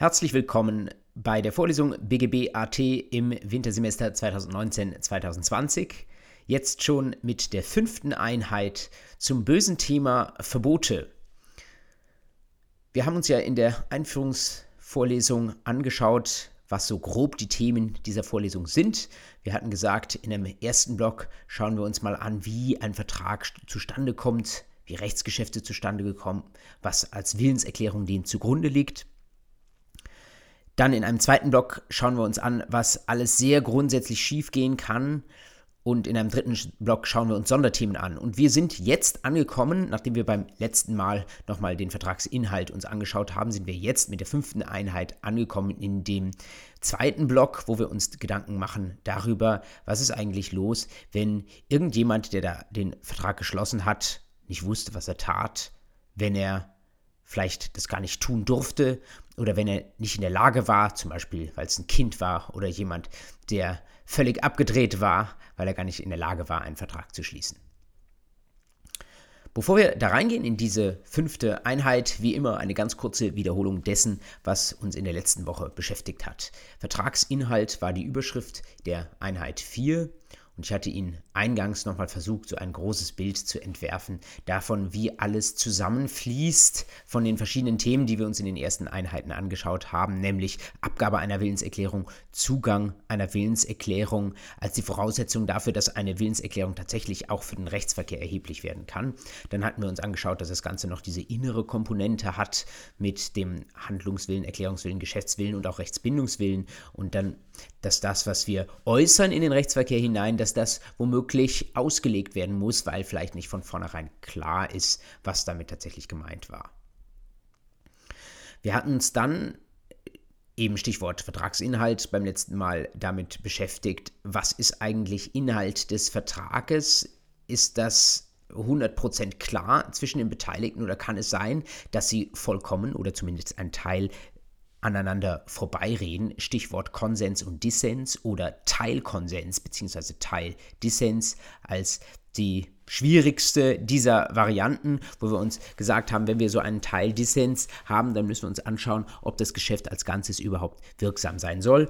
Herzlich willkommen bei der Vorlesung BGB AT im Wintersemester 2019-2020. Jetzt schon mit der fünften Einheit zum bösen Thema Verbote. Wir haben uns ja in der Einführungsvorlesung angeschaut, was so grob die Themen dieser Vorlesung sind. Wir hatten gesagt, in dem ersten Block schauen wir uns mal an, wie ein Vertrag zustande kommt, wie Rechtsgeschäfte zustande gekommen, was als Willenserklärung dem zugrunde liegt. Dann in einem zweiten Block schauen wir uns an, was alles sehr grundsätzlich schiefgehen kann. Und in einem dritten Block schauen wir uns Sonderthemen an. Und wir sind jetzt angekommen, nachdem wir beim letzten Mal nochmal den Vertragsinhalt uns angeschaut haben, sind wir jetzt mit der fünften Einheit angekommen in dem zweiten Block, wo wir uns Gedanken machen darüber, was ist eigentlich los, wenn irgendjemand, der da den Vertrag geschlossen hat, nicht wusste, was er tat, wenn er vielleicht das gar nicht tun durfte oder wenn er nicht in der Lage war, zum Beispiel weil es ein Kind war oder jemand, der völlig abgedreht war, weil er gar nicht in der Lage war, einen Vertrag zu schließen. Bevor wir da reingehen in diese fünfte Einheit, wie immer eine ganz kurze Wiederholung dessen, was uns in der letzten Woche beschäftigt hat. Vertragsinhalt war die Überschrift der Einheit 4 und ich hatte Ihnen eingangs nochmal versucht, so ein großes Bild zu entwerfen, davon, wie alles zusammenfließt von den verschiedenen Themen, die wir uns in den ersten Einheiten angeschaut haben, nämlich Abgabe einer Willenserklärung, Zugang einer Willenserklärung als die Voraussetzung dafür, dass eine Willenserklärung tatsächlich auch für den Rechtsverkehr erheblich werden kann. Dann hatten wir uns angeschaut, dass das Ganze noch diese innere Komponente hat mit dem Handlungswillen, Erklärungswillen, Geschäftswillen und auch Rechtsbindungswillen und dann, dass das, was wir äußern in den Rechtsverkehr hinein, dass das womöglich ausgelegt werden muss, weil vielleicht nicht von vornherein klar ist, was damit tatsächlich gemeint war. Wir hatten uns dann eben Stichwort Vertragsinhalt beim letzten Mal damit beschäftigt, was ist eigentlich Inhalt des Vertrages? Ist das 100% klar zwischen den Beteiligten oder kann es sein, dass sie vollkommen oder zumindest ein Teil aneinander vorbeireden, Stichwort Konsens und Dissens oder Teilkonsens bzw. Teildissens als die schwierigste dieser Varianten, wo wir uns gesagt haben, wenn wir so einen Teildissens haben, dann müssen wir uns anschauen, ob das Geschäft als Ganzes überhaupt wirksam sein soll.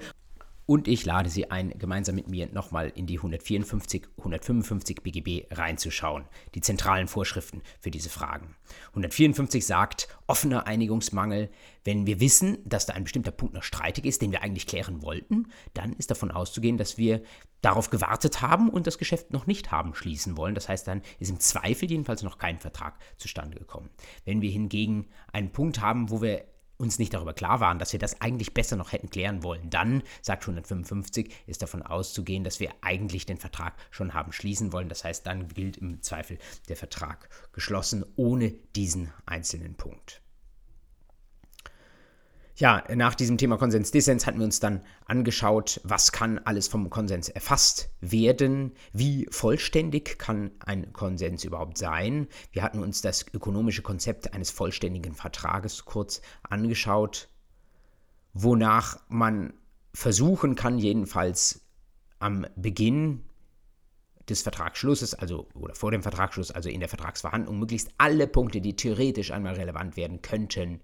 Und ich lade Sie ein, gemeinsam mit mir nochmal in die 154, 155 BGB reinzuschauen, die zentralen Vorschriften für diese Fragen. 154 sagt, offener Einigungsmangel. Wenn wir wissen, dass da ein bestimmter Punkt noch streitig ist, den wir eigentlich klären wollten, dann ist davon auszugehen, dass wir darauf gewartet haben und das Geschäft noch nicht haben schließen wollen. Das heißt, dann ist im Zweifel jedenfalls noch kein Vertrag zustande gekommen. Wenn wir hingegen einen Punkt haben, wo wir uns nicht darüber klar waren, dass wir das eigentlich besser noch hätten klären wollen. Dann, sagt 155, ist davon auszugehen, dass wir eigentlich den Vertrag schon haben schließen wollen. Das heißt, dann gilt im Zweifel der Vertrag geschlossen ohne diesen einzelnen Punkt. Ja, nach diesem Thema Konsens-Dissens hatten wir uns dann angeschaut, was kann alles vom Konsens erfasst werden, wie vollständig kann ein Konsens überhaupt sein. Wir hatten uns das ökonomische Konzept eines vollständigen Vertrages kurz angeschaut, wonach man versuchen kann, jedenfalls am Beginn des Vertragsschlusses, also oder vor dem Vertragsschluss, also in der Vertragsverhandlung, möglichst alle Punkte, die theoretisch einmal relevant werden könnten,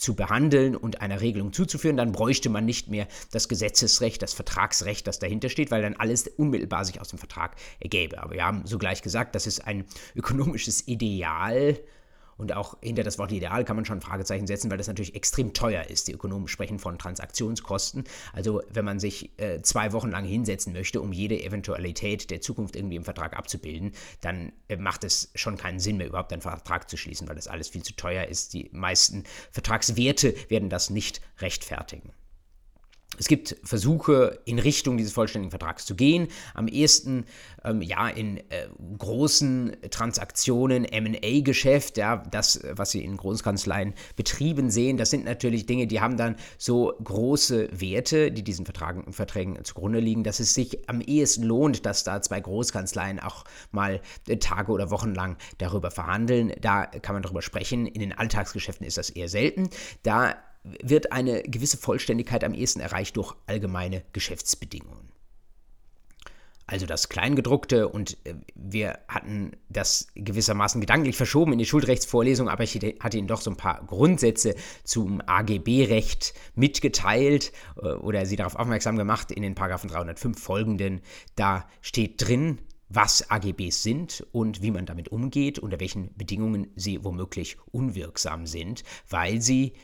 zu behandeln und einer Regelung zuzuführen, dann bräuchte man nicht mehr das Gesetzesrecht, das Vertragsrecht, das dahinter steht, weil dann alles unmittelbar sich aus dem Vertrag ergäbe. Aber wir haben sogleich gesagt, das ist ein ökonomisches Ideal, und auch hinter das Wort Ideal kann man schon Fragezeichen setzen, weil das natürlich extrem teuer ist. Die Ökonomen sprechen von Transaktionskosten. Also wenn man sich äh, zwei Wochen lang hinsetzen möchte, um jede Eventualität der Zukunft irgendwie im Vertrag abzubilden, dann äh, macht es schon keinen Sinn mehr, überhaupt einen Vertrag zu schließen, weil das alles viel zu teuer ist. Die meisten Vertragswerte werden das nicht rechtfertigen. Es gibt Versuche, in Richtung dieses vollständigen Vertrags zu gehen. Am ehesten ähm, ja in äh, großen Transaktionen, MA-Geschäft, ja, das, was Sie in Großkanzleien betrieben sehen, das sind natürlich Dinge, die haben dann so große Werte, die diesen Vertragen, Verträgen zugrunde liegen, dass es sich am ehesten lohnt, dass da zwei Großkanzleien auch mal äh, Tage oder Wochen lang darüber verhandeln. Da kann man darüber sprechen. In den Alltagsgeschäften ist das eher selten. Da wird eine gewisse Vollständigkeit am ehesten erreicht durch allgemeine Geschäftsbedingungen. also das Kleingedruckte. Und äh, wir hatten das gewissermaßen gedanklich verschoben in die Schuldrechtsvorlesung, aber ich hatte Ihnen doch so ein paar Grundsätze zum AGB-Recht mitgeteilt äh, oder Sie darauf aufmerksam gemacht in den Paragraphen 305 folgenden. Da steht drin, was AGBs sind und wie man damit umgeht, unter welchen Bedingungen sie womöglich unwirksam sind, weil sie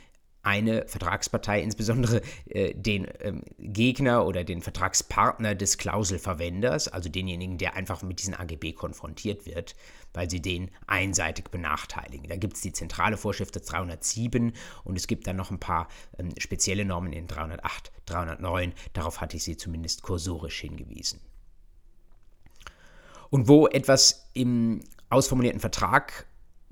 eine Vertragspartei, insbesondere äh, den ähm, Gegner oder den Vertragspartner des Klauselverwenders, also denjenigen, der einfach mit diesen AGB konfrontiert wird, weil sie den einseitig benachteiligen. Da gibt es die zentrale Vorschrift des 307 und es gibt dann noch ein paar ähm, spezielle Normen in 308, 309. Darauf hatte ich Sie zumindest kursorisch hingewiesen. Und wo etwas im ausformulierten Vertrag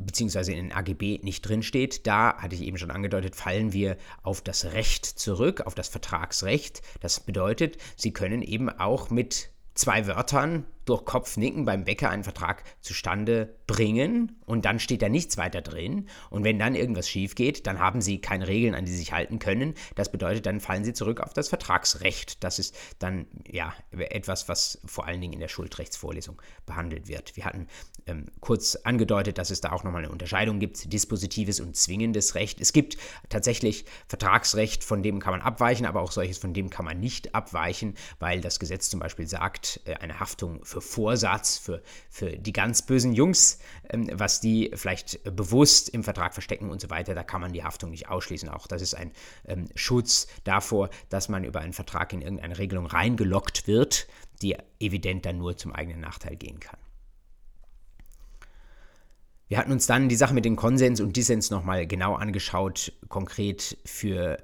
beziehungsweise in den AGB nicht drinsteht, da hatte ich eben schon angedeutet, fallen wir auf das Recht zurück, auf das Vertragsrecht. Das bedeutet, Sie können eben auch mit zwei Wörtern durch Kopfnicken beim Bäcker einen Vertrag zustande bringen und dann steht da nichts weiter drin. Und wenn dann irgendwas schief geht, dann haben sie keine Regeln, an die sie sich halten können. Das bedeutet, dann fallen sie zurück auf das Vertragsrecht. Das ist dann ja etwas, was vor allen Dingen in der Schuldrechtsvorlesung behandelt wird. Wir hatten ähm, kurz angedeutet, dass es da auch nochmal eine Unterscheidung gibt, dispositives und zwingendes Recht. Es gibt tatsächlich Vertragsrecht, von dem kann man abweichen, aber auch solches, von dem kann man nicht abweichen, weil das Gesetz zum Beispiel sagt, äh, eine Haftung für Vorsatz, für, für die ganz bösen Jungs, ähm, was die vielleicht bewusst im Vertrag verstecken und so weiter, da kann man die Haftung nicht ausschließen. Auch das ist ein ähm, Schutz davor, dass man über einen Vertrag in irgendeine Regelung reingelockt wird, die evident dann nur zum eigenen Nachteil gehen kann. Wir hatten uns dann die Sache mit dem Konsens und Dissens nochmal genau angeschaut, konkret für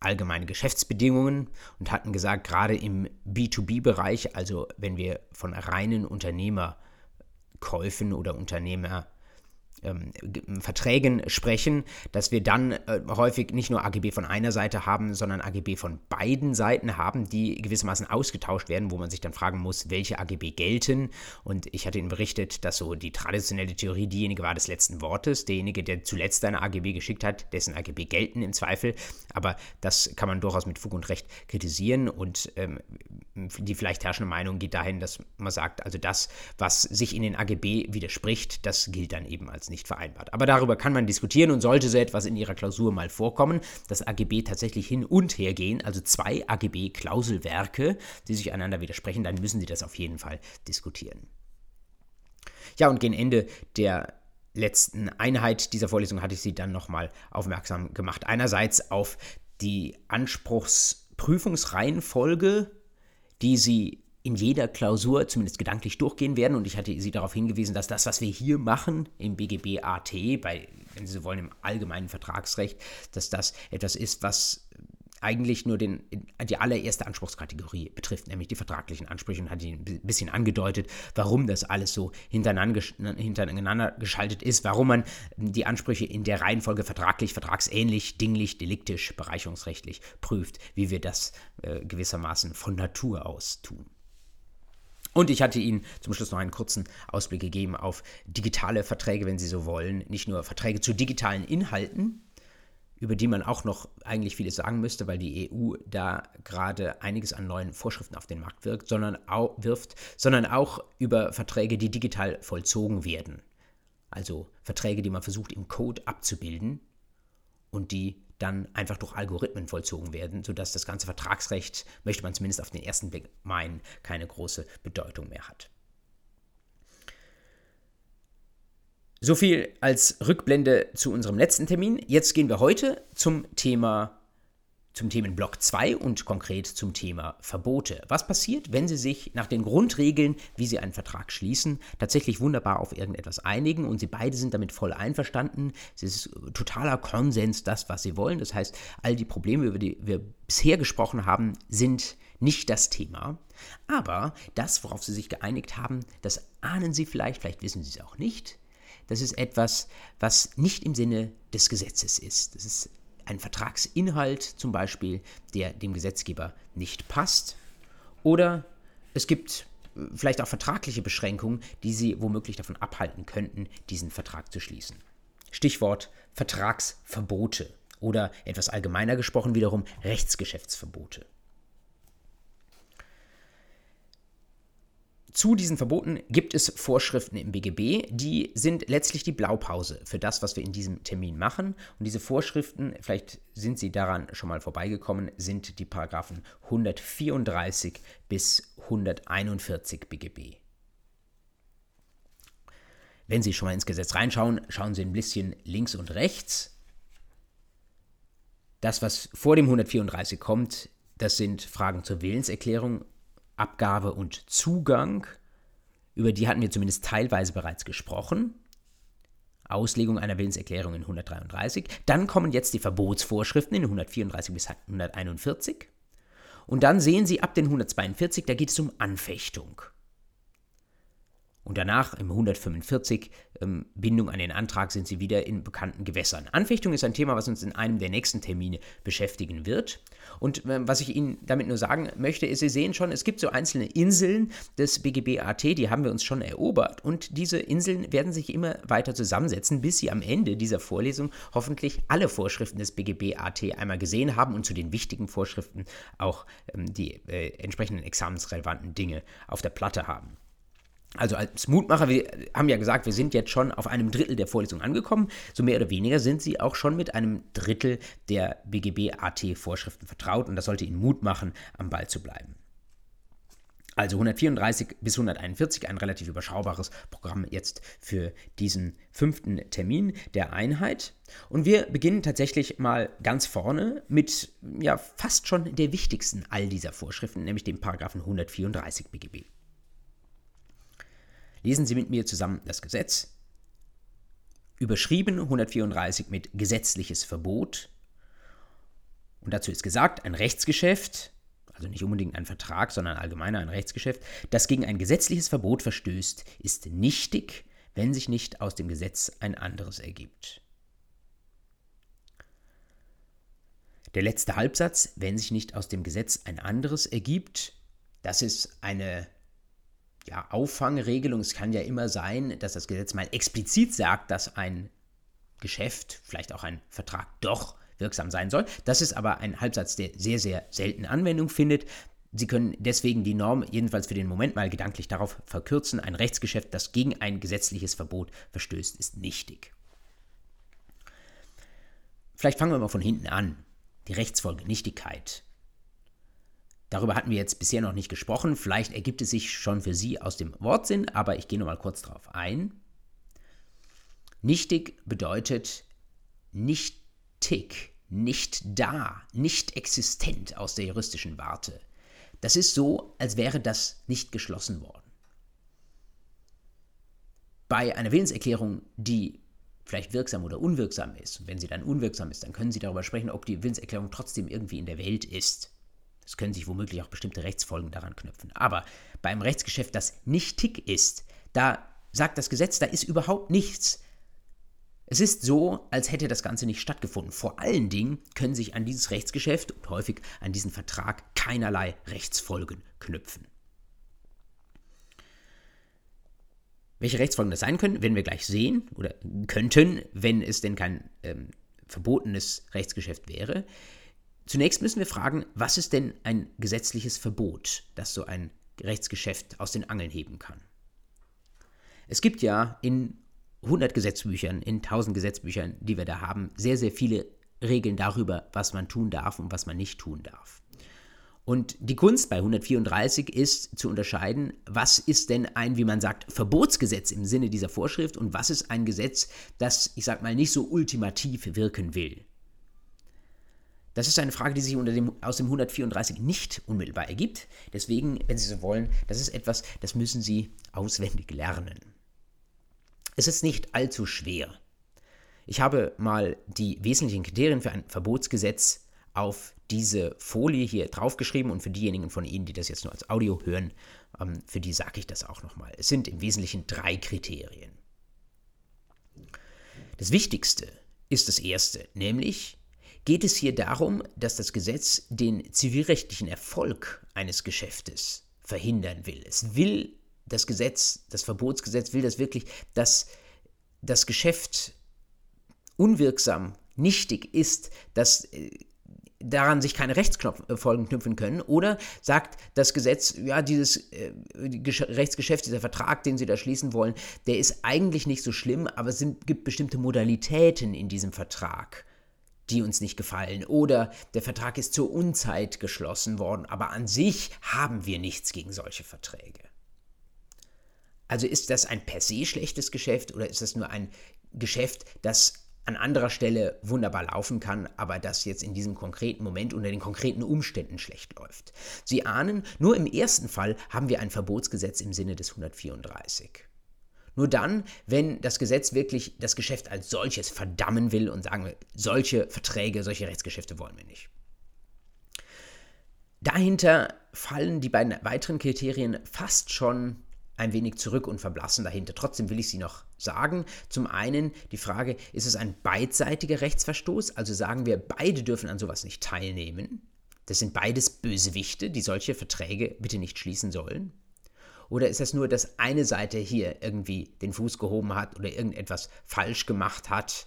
allgemeine Geschäftsbedingungen und hatten gesagt, gerade im B2B-Bereich, also wenn wir von reinen Unternehmerkäufen oder Unternehmer ähm, Verträgen sprechen, dass wir dann äh, häufig nicht nur AGB von einer Seite haben, sondern AGB von beiden Seiten haben, die gewissermaßen ausgetauscht werden, wo man sich dann fragen muss, welche AGB gelten. Und ich hatte Ihnen berichtet, dass so die traditionelle Theorie diejenige war des letzten Wortes, derjenige, der zuletzt eine AGB geschickt hat, dessen AGB gelten im Zweifel. Aber das kann man durchaus mit Fug und Recht kritisieren und ähm, die vielleicht herrschende Meinung geht dahin, dass man sagt, also das, was sich in den AGB widerspricht, das gilt dann eben als nicht vereinbart. Aber darüber kann man diskutieren und sollte so etwas in Ihrer Klausur mal vorkommen, dass AGB tatsächlich hin und her gehen, also zwei AGB-Klauselwerke, die sich einander widersprechen, dann müssen Sie das auf jeden Fall diskutieren. Ja, und gegen Ende der letzten Einheit dieser Vorlesung hatte ich Sie dann nochmal aufmerksam gemacht. Einerseits auf die Anspruchsprüfungsreihenfolge die Sie in jeder Klausur zumindest gedanklich durchgehen werden. Und ich hatte Sie darauf hingewiesen, dass das, was wir hier machen im BGB AT, bei, wenn Sie so wollen, im allgemeinen Vertragsrecht, dass das etwas ist, was eigentlich nur den, die allererste Anspruchskategorie betrifft, nämlich die vertraglichen Ansprüche und hat ein bisschen angedeutet, warum das alles so hintereinander, hintereinander geschaltet ist, warum man die Ansprüche in der Reihenfolge vertraglich, vertragsähnlich, dinglich, deliktisch, bereicherungsrechtlich prüft, wie wir das äh, gewissermaßen von Natur aus tun. Und ich hatte Ihnen zum Schluss noch einen kurzen Ausblick gegeben auf digitale Verträge, wenn Sie so wollen. Nicht nur Verträge zu digitalen Inhalten, über die man auch noch eigentlich vieles sagen müsste, weil die EU da gerade einiges an neuen Vorschriften auf den Markt wirkt, sondern auch, wirft, sondern auch über Verträge, die digital vollzogen werden. Also Verträge, die man versucht im Code abzubilden und die dann einfach durch Algorithmen vollzogen werden, sodass das ganze Vertragsrecht, möchte man zumindest auf den ersten Blick meinen, keine große Bedeutung mehr hat. So viel als Rückblende zu unserem letzten Termin. Jetzt gehen wir heute zum Thema zum Themenblock 2 und konkret zum Thema Verbote. Was passiert, wenn Sie sich nach den Grundregeln, wie Sie einen Vertrag schließen, tatsächlich wunderbar auf irgendetwas einigen und Sie beide sind damit voll einverstanden? Es ist totaler Konsens, das, was Sie wollen. Das heißt, all die Probleme, über die wir bisher gesprochen haben, sind nicht das Thema. Aber das, worauf Sie sich geeinigt haben, das ahnen Sie vielleicht, vielleicht wissen Sie es auch nicht das ist etwas, was nicht im Sinne des Gesetzes ist. Das ist ein Vertragsinhalt zum Beispiel, der dem Gesetzgeber nicht passt. Oder es gibt äh, vielleicht auch vertragliche Beschränkungen, die Sie womöglich davon abhalten könnten, diesen Vertrag zu schließen. Stichwort Vertragsverbote oder etwas allgemeiner gesprochen wiederum Rechtsgeschäftsverbote. Zu diesen Verboten gibt es Vorschriften im BGB, die sind letztlich die Blaupause für das, was wir in diesem Termin machen. Und diese Vorschriften, vielleicht sind Sie daran schon mal vorbeigekommen, sind die Paragraphen 134 bis 141 BGB. Wenn Sie schon mal ins Gesetz reinschauen, schauen Sie ein bisschen links und rechts. Das, was vor dem 134 kommt, das sind Fragen zur Willenserklärung, Abgabe und Zugang. Über die hatten wir zumindest teilweise bereits gesprochen. Auslegung einer Willenserklärung in 133. Dann kommen jetzt die Verbotsvorschriften in 134 bis 141. Und dann sehen Sie ab den 142, da geht es um Anfechtung. Und danach im 145 ähm, Bindung an den Antrag sind sie wieder in bekannten Gewässern. Anfechtung ist ein Thema, was uns in einem der nächsten Termine beschäftigen wird. Und äh, was ich Ihnen damit nur sagen möchte, ist, Sie sehen schon, es gibt so einzelne Inseln des BGB AT, die haben wir uns schon erobert. Und diese Inseln werden sich immer weiter zusammensetzen, bis Sie am Ende dieser Vorlesung hoffentlich alle Vorschriften des BGB AT einmal gesehen haben und zu den wichtigen Vorschriften auch ähm, die äh, entsprechenden examensrelevanten Dinge auf der Platte haben. Also als Mutmacher, wir haben ja gesagt, wir sind jetzt schon auf einem Drittel der Vorlesung angekommen. So mehr oder weniger sind Sie auch schon mit einem Drittel der BGB-AT-Vorschriften vertraut und das sollte Ihnen Mut machen, am Ball zu bleiben. Also 134 bis 141, ein relativ überschaubares Programm jetzt für diesen fünften Termin der Einheit. Und wir beginnen tatsächlich mal ganz vorne mit ja fast schon der wichtigsten all dieser Vorschriften, nämlich dem Paragraphen 134 BGB. Lesen Sie mit mir zusammen das Gesetz. Überschrieben 134 mit gesetzliches Verbot. Und dazu ist gesagt, ein Rechtsgeschäft, also nicht unbedingt ein Vertrag, sondern allgemeiner ein Rechtsgeschäft, das gegen ein gesetzliches Verbot verstößt, ist nichtig, wenn sich nicht aus dem Gesetz ein anderes ergibt. Der letzte Halbsatz, wenn sich nicht aus dem Gesetz ein anderes ergibt, das ist eine ja, Auffangregelung. Es kann ja immer sein, dass das Gesetz mal explizit sagt, dass ein Geschäft, vielleicht auch ein Vertrag doch wirksam sein soll. Das ist aber ein Halbsatz, der sehr, sehr selten Anwendung findet. Sie können deswegen die Norm jedenfalls für den Moment mal gedanklich darauf verkürzen, ein Rechtsgeschäft, das gegen ein gesetzliches Verbot verstößt, ist nichtig. Vielleicht fangen wir mal von hinten an. Die Rechtsfolgenichtigkeit. Darüber hatten wir jetzt bisher noch nicht gesprochen. Vielleicht ergibt es sich schon für Sie aus dem Wortsinn, aber ich gehe noch mal kurz darauf ein. Nichtig bedeutet nichtig, nicht da, nicht existent aus der juristischen Warte. Das ist so, als wäre das nicht geschlossen worden. Bei einer Willenserklärung, die vielleicht wirksam oder unwirksam ist, und wenn sie dann unwirksam ist, dann können Sie darüber sprechen, ob die Willenserklärung trotzdem irgendwie in der Welt ist. Es können sich womöglich auch bestimmte Rechtsfolgen daran knüpfen. Aber beim Rechtsgeschäft, das nicht tick ist, da sagt das Gesetz, da ist überhaupt nichts. Es ist so, als hätte das Ganze nicht stattgefunden. Vor allen Dingen können sich an dieses Rechtsgeschäft und häufig an diesen Vertrag keinerlei Rechtsfolgen knüpfen. Welche Rechtsfolgen das sein können, werden wir gleich sehen oder könnten, wenn es denn kein ähm, verbotenes Rechtsgeschäft wäre. Zunächst müssen wir fragen, was ist denn ein gesetzliches Verbot, das so ein Rechtsgeschäft aus den Angeln heben kann? Es gibt ja in 100 Gesetzbüchern, in 1000 Gesetzbüchern, die wir da haben, sehr, sehr viele Regeln darüber, was man tun darf und was man nicht tun darf. Und die Kunst bei 134 ist zu unterscheiden, was ist denn ein, wie man sagt, Verbotsgesetz im Sinne dieser Vorschrift und was ist ein Gesetz, das, ich sag mal, nicht so ultimativ wirken will. Das ist eine Frage, die sich dem, aus dem 134 nicht unmittelbar ergibt. Deswegen, wenn Sie so wollen, das ist etwas, das müssen Sie auswendig lernen. Es ist nicht allzu schwer. Ich habe mal die wesentlichen Kriterien für ein Verbotsgesetz auf diese Folie hier draufgeschrieben und für diejenigen von Ihnen, die das jetzt nur als Audio hören, ähm, für die sage ich das auch nochmal. Es sind im Wesentlichen drei Kriterien. Das Wichtigste ist das erste, nämlich geht es hier darum, dass das Gesetz den zivilrechtlichen Erfolg eines Geschäftes verhindern will. Es will das Gesetz, das Verbotsgesetz will das wirklich, dass das Geschäft unwirksam, nichtig ist, dass äh, daran sich keine Rechtsfolgen knüpfen können? Oder sagt das Gesetz, ja, dieses äh, Rechtsgeschäft, dieser Vertrag, den Sie da schließen wollen, der ist eigentlich nicht so schlimm, aber es sind, gibt bestimmte Modalitäten in diesem Vertrag, die uns nicht gefallen. Oder der Vertrag ist zur Unzeit geschlossen worden, aber an sich haben wir nichts gegen solche Verträge. Also ist das ein per se schlechtes Geschäft oder ist das nur ein Geschäft, das an anderer Stelle wunderbar laufen kann, aber das jetzt in diesem konkreten Moment unter den konkreten Umständen schlecht läuft. Sie ahnen, nur im ersten Fall haben wir ein Verbotsgesetz im Sinne des 134. Nur dann, wenn das Gesetz wirklich das Geschäft als solches verdammen will und sagen will, solche Verträge, solche Rechtsgeschäfte wollen wir nicht. Dahinter fallen die beiden weiteren Kriterien fast schon ein wenig zurück und verblassen dahinter. Trotzdem will ich sie noch sagen. Zum einen die Frage, ist es ein beidseitiger Rechtsverstoß? Also sagen wir, beide dürfen an sowas nicht teilnehmen. Das sind beides Bösewichte, die solche Verträge bitte nicht schließen sollen. Oder ist es nur, dass eine Seite hier irgendwie den Fuß gehoben hat oder irgendetwas falsch gemacht hat,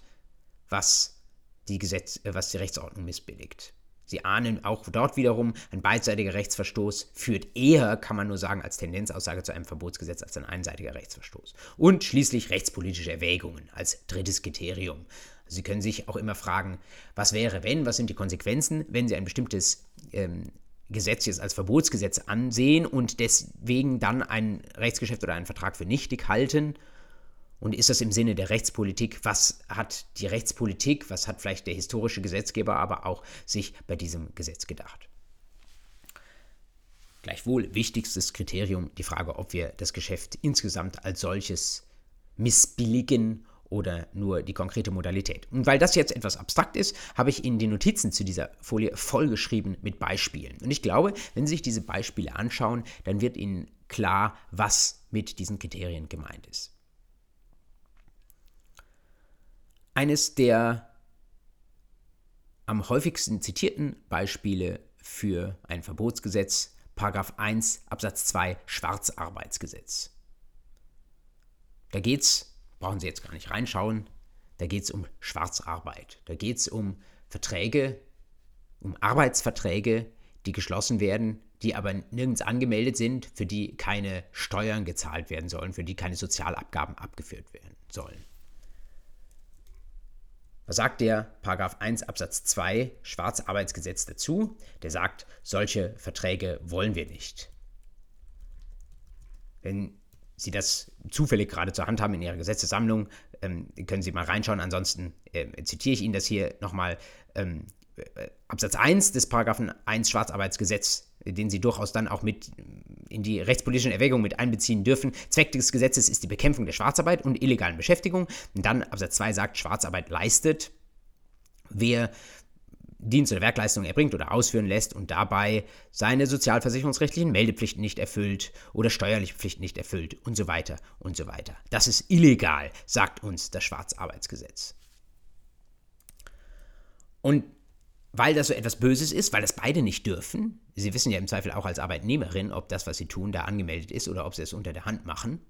was die, Gesetz, äh, was die Rechtsordnung missbilligt? Sie ahnen auch dort wiederum, ein beidseitiger Rechtsverstoß führt eher, kann man nur sagen, als Tendenzaussage zu einem Verbotsgesetz als ein einseitiger Rechtsverstoß. Und schließlich rechtspolitische Erwägungen als drittes Kriterium. Sie können sich auch immer fragen, was wäre, wenn, was sind die Konsequenzen, wenn Sie ein bestimmtes ähm, Gesetz jetzt als Verbotsgesetz ansehen und deswegen dann ein Rechtsgeschäft oder einen Vertrag für nichtig halten und ist das im Sinne der Rechtspolitik? Was hat die Rechtspolitik, was hat vielleicht der historische Gesetzgeber aber auch sich bei diesem Gesetz gedacht? Gleichwohl wichtigstes Kriterium die Frage, ob wir das Geschäft insgesamt als solches missbilligen oder nur die konkrete Modalität. Und weil das jetzt etwas abstrakt ist, habe ich Ihnen die Notizen zu dieser Folie vollgeschrieben mit Beispielen. Und ich glaube, wenn Sie sich diese Beispiele anschauen, dann wird Ihnen klar, was mit diesen Kriterien gemeint ist. Eines der am häufigsten zitierten Beispiele für ein Verbotsgesetz, Paragraph 1 Absatz 2 Schwarzarbeitsgesetz. Da geht es, brauchen Sie jetzt gar nicht reinschauen, da geht es um Schwarzarbeit. Da geht es um Verträge, um Arbeitsverträge, die geschlossen werden, die aber nirgends angemeldet sind, für die keine Steuern gezahlt werden sollen, für die keine Sozialabgaben abgeführt werden sollen. Was sagt der Paragraph 1 Absatz 2 Schwarzarbeitsgesetz dazu? Der sagt, solche Verträge wollen wir nicht. Wenn Sie das zufällig gerade zur Hand haben in Ihrer Gesetzessammlung, ähm, können Sie mal reinschauen. Ansonsten äh, zitiere ich Ihnen das hier nochmal. Ähm, Absatz 1 des Paragraphen 1 Schwarzarbeitsgesetz den Sie durchaus dann auch mit in die rechtspolitischen Erwägungen mit einbeziehen dürfen. Zweck des Gesetzes ist die Bekämpfung der Schwarzarbeit und illegalen Beschäftigung. Und dann Absatz 2 sagt, Schwarzarbeit leistet, wer Dienst- oder Werkleistungen erbringt oder ausführen lässt und dabei seine sozialversicherungsrechtlichen Meldepflichten nicht erfüllt oder steuerliche Pflichten nicht erfüllt und so weiter und so weiter. Das ist illegal, sagt uns das Schwarzarbeitsgesetz. Und weil das so etwas Böses ist, weil das beide nicht dürfen. Sie wissen ja im Zweifel auch als Arbeitnehmerin, ob das, was sie tun, da angemeldet ist oder ob sie es unter der Hand machen.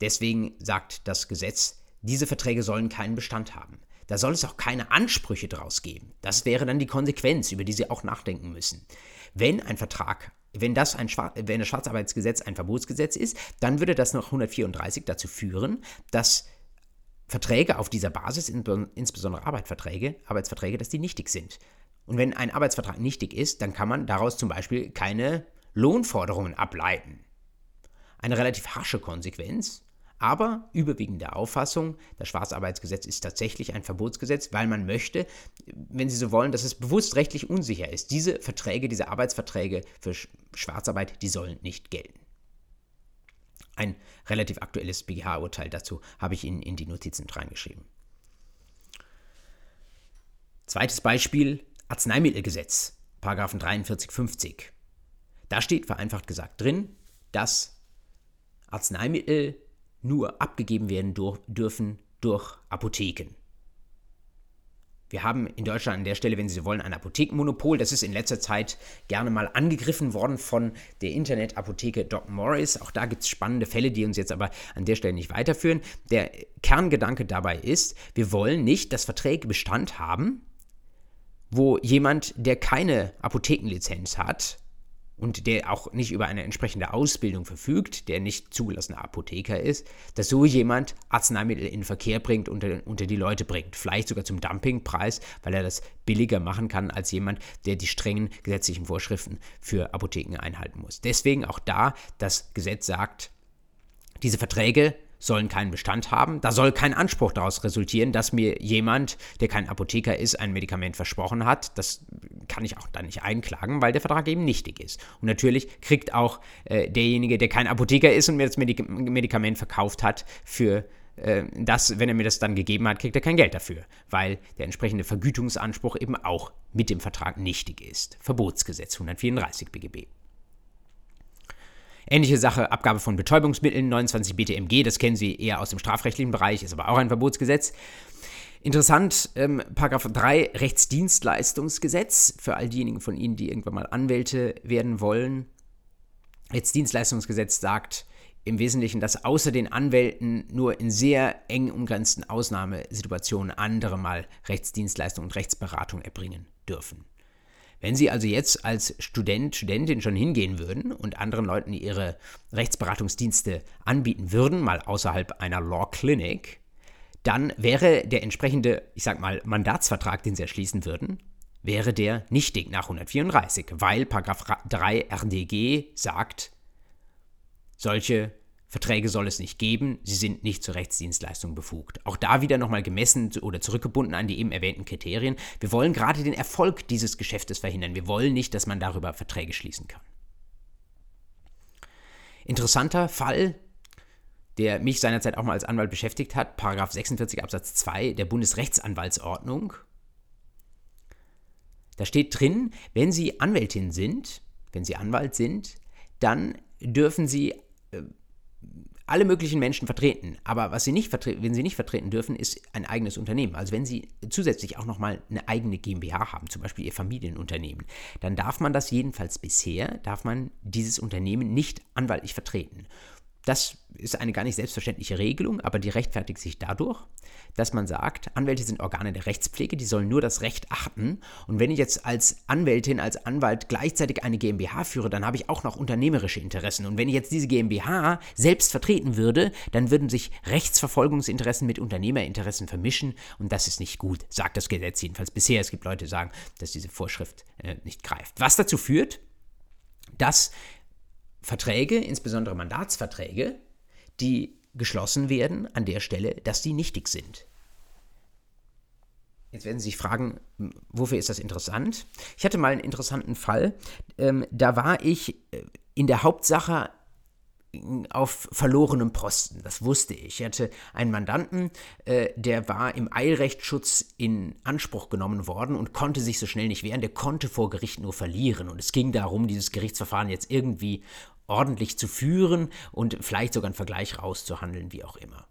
Deswegen sagt das Gesetz, diese Verträge sollen keinen Bestand haben. Da soll es auch keine Ansprüche draus geben. Das wäre dann die Konsequenz, über die Sie auch nachdenken müssen. Wenn ein Vertrag, wenn das, ein wenn das Schwarzarbeitsgesetz ein Verbotsgesetz ist, dann würde das nach 134 dazu führen, dass Verträge auf dieser Basis, insbesondere Arbeitsverträge, Arbeitsverträge, dass die nichtig sind. Und wenn ein Arbeitsvertrag nichtig ist, dann kann man daraus zum Beispiel keine Lohnforderungen ableiten. Eine relativ harsche Konsequenz, aber überwiegend der Auffassung, das Schwarzarbeitsgesetz ist tatsächlich ein Verbotsgesetz, weil man möchte, wenn Sie so wollen, dass es bewusst rechtlich unsicher ist. Diese Verträge, diese Arbeitsverträge für Schwarzarbeit, die sollen nicht gelten. Ein relativ aktuelles BGH-Urteil dazu habe ich Ihnen in die Notizen reingeschrieben. Zweites Beispiel: Arzneimittelgesetz, Paragraphen 43, 50. Da steht vereinfacht gesagt drin, dass Arzneimittel nur abgegeben werden dürfen durch Apotheken. Wir haben in Deutschland an der Stelle, wenn Sie wollen, ein Apothekenmonopol. Das ist in letzter Zeit gerne mal angegriffen worden von der Internetapotheke Doc Morris. Auch da gibt es spannende Fälle, die uns jetzt aber an der Stelle nicht weiterführen. Der Kerngedanke dabei ist, wir wollen nicht, dass Verträge Bestand haben, wo jemand, der keine Apothekenlizenz hat, und der auch nicht über eine entsprechende Ausbildung verfügt, der nicht zugelassener Apotheker ist, dass so jemand Arzneimittel in Verkehr bringt und unter, unter die Leute bringt. Vielleicht sogar zum Dumpingpreis, weil er das billiger machen kann als jemand, der die strengen gesetzlichen Vorschriften für Apotheken einhalten muss. Deswegen auch da das Gesetz sagt, diese Verträge sollen keinen Bestand haben. Da soll kein Anspruch daraus resultieren, dass mir jemand, der kein Apotheker ist, ein Medikament versprochen hat. Das kann ich auch dann nicht einklagen, weil der Vertrag eben nichtig ist. Und natürlich kriegt auch äh, derjenige, der kein Apotheker ist und mir das Medik Medikament verkauft hat, für äh, das, wenn er mir das dann gegeben hat, kriegt er kein Geld dafür, weil der entsprechende Vergütungsanspruch eben auch mit dem Vertrag nichtig ist. Verbotsgesetz 134 BGB. Ähnliche Sache, Abgabe von Betäubungsmitteln, 29 BTMG, das kennen Sie eher aus dem strafrechtlichen Bereich, ist aber auch ein Verbotsgesetz. Interessant, ähm, Paragraph 3 Rechtsdienstleistungsgesetz, für all diejenigen von Ihnen, die irgendwann mal Anwälte werden wollen. Rechtsdienstleistungsgesetz sagt im Wesentlichen, dass außer den Anwälten nur in sehr eng umgrenzten Ausnahmesituationen andere mal Rechtsdienstleistung und Rechtsberatung erbringen dürfen. Wenn Sie also jetzt als Student, Studentin schon hingehen würden und anderen Leuten ihre Rechtsberatungsdienste anbieten würden, mal außerhalb einer Law Clinic, dann wäre der entsprechende, ich sag mal, Mandatsvertrag, den Sie erschließen würden, wäre der nichtig nach 134, weil Paragraph 3 RDG sagt, solche Verträge soll es nicht geben, sie sind nicht zur Rechtsdienstleistung befugt. Auch da wieder nochmal gemessen oder zurückgebunden an die eben erwähnten Kriterien. Wir wollen gerade den Erfolg dieses Geschäftes verhindern. Wir wollen nicht, dass man darüber Verträge schließen kann. Interessanter Fall, der mich seinerzeit auch mal als Anwalt beschäftigt hat, Paragraph 46 Absatz 2 der Bundesrechtsanwaltsordnung. Da steht drin, wenn Sie Anwältin sind, wenn Sie Anwalt sind, dann dürfen Sie äh, alle möglichen Menschen vertreten. Aber was sie nicht wenn sie nicht vertreten dürfen, ist ein eigenes Unternehmen. Also wenn sie zusätzlich auch nochmal eine eigene GmbH haben, zum Beispiel ihr Familienunternehmen, dann darf man das jedenfalls bisher, darf man dieses Unternehmen nicht anwaltlich vertreten. Das ist eine gar nicht selbstverständliche Regelung, aber die rechtfertigt sich dadurch, dass man sagt, Anwälte sind Organe der Rechtspflege, die sollen nur das Recht achten. Und wenn ich jetzt als Anwältin, als Anwalt gleichzeitig eine GmbH führe, dann habe ich auch noch unternehmerische Interessen. Und wenn ich jetzt diese GmbH selbst vertreten würde, dann würden sich Rechtsverfolgungsinteressen mit Unternehmerinteressen vermischen. Und das ist nicht gut, sagt das Gesetz jedenfalls bisher. Es gibt Leute, die sagen, dass diese Vorschrift äh, nicht greift. Was dazu führt, dass Verträge, insbesondere Mandatsverträge, die geschlossen werden an der Stelle, dass die nichtig sind. Jetzt werden Sie sich fragen, wofür ist das interessant? Ich hatte mal einen interessanten Fall. Ähm, da war ich äh, in der Hauptsache auf verlorenem Posten. Das wusste ich. Ich hatte einen Mandanten, äh, der war im Eilrechtsschutz in Anspruch genommen worden und konnte sich so schnell nicht wehren. Der konnte vor Gericht nur verlieren. Und es ging darum, dieses Gerichtsverfahren jetzt irgendwie ordentlich zu führen und vielleicht sogar einen Vergleich rauszuhandeln, wie auch immer.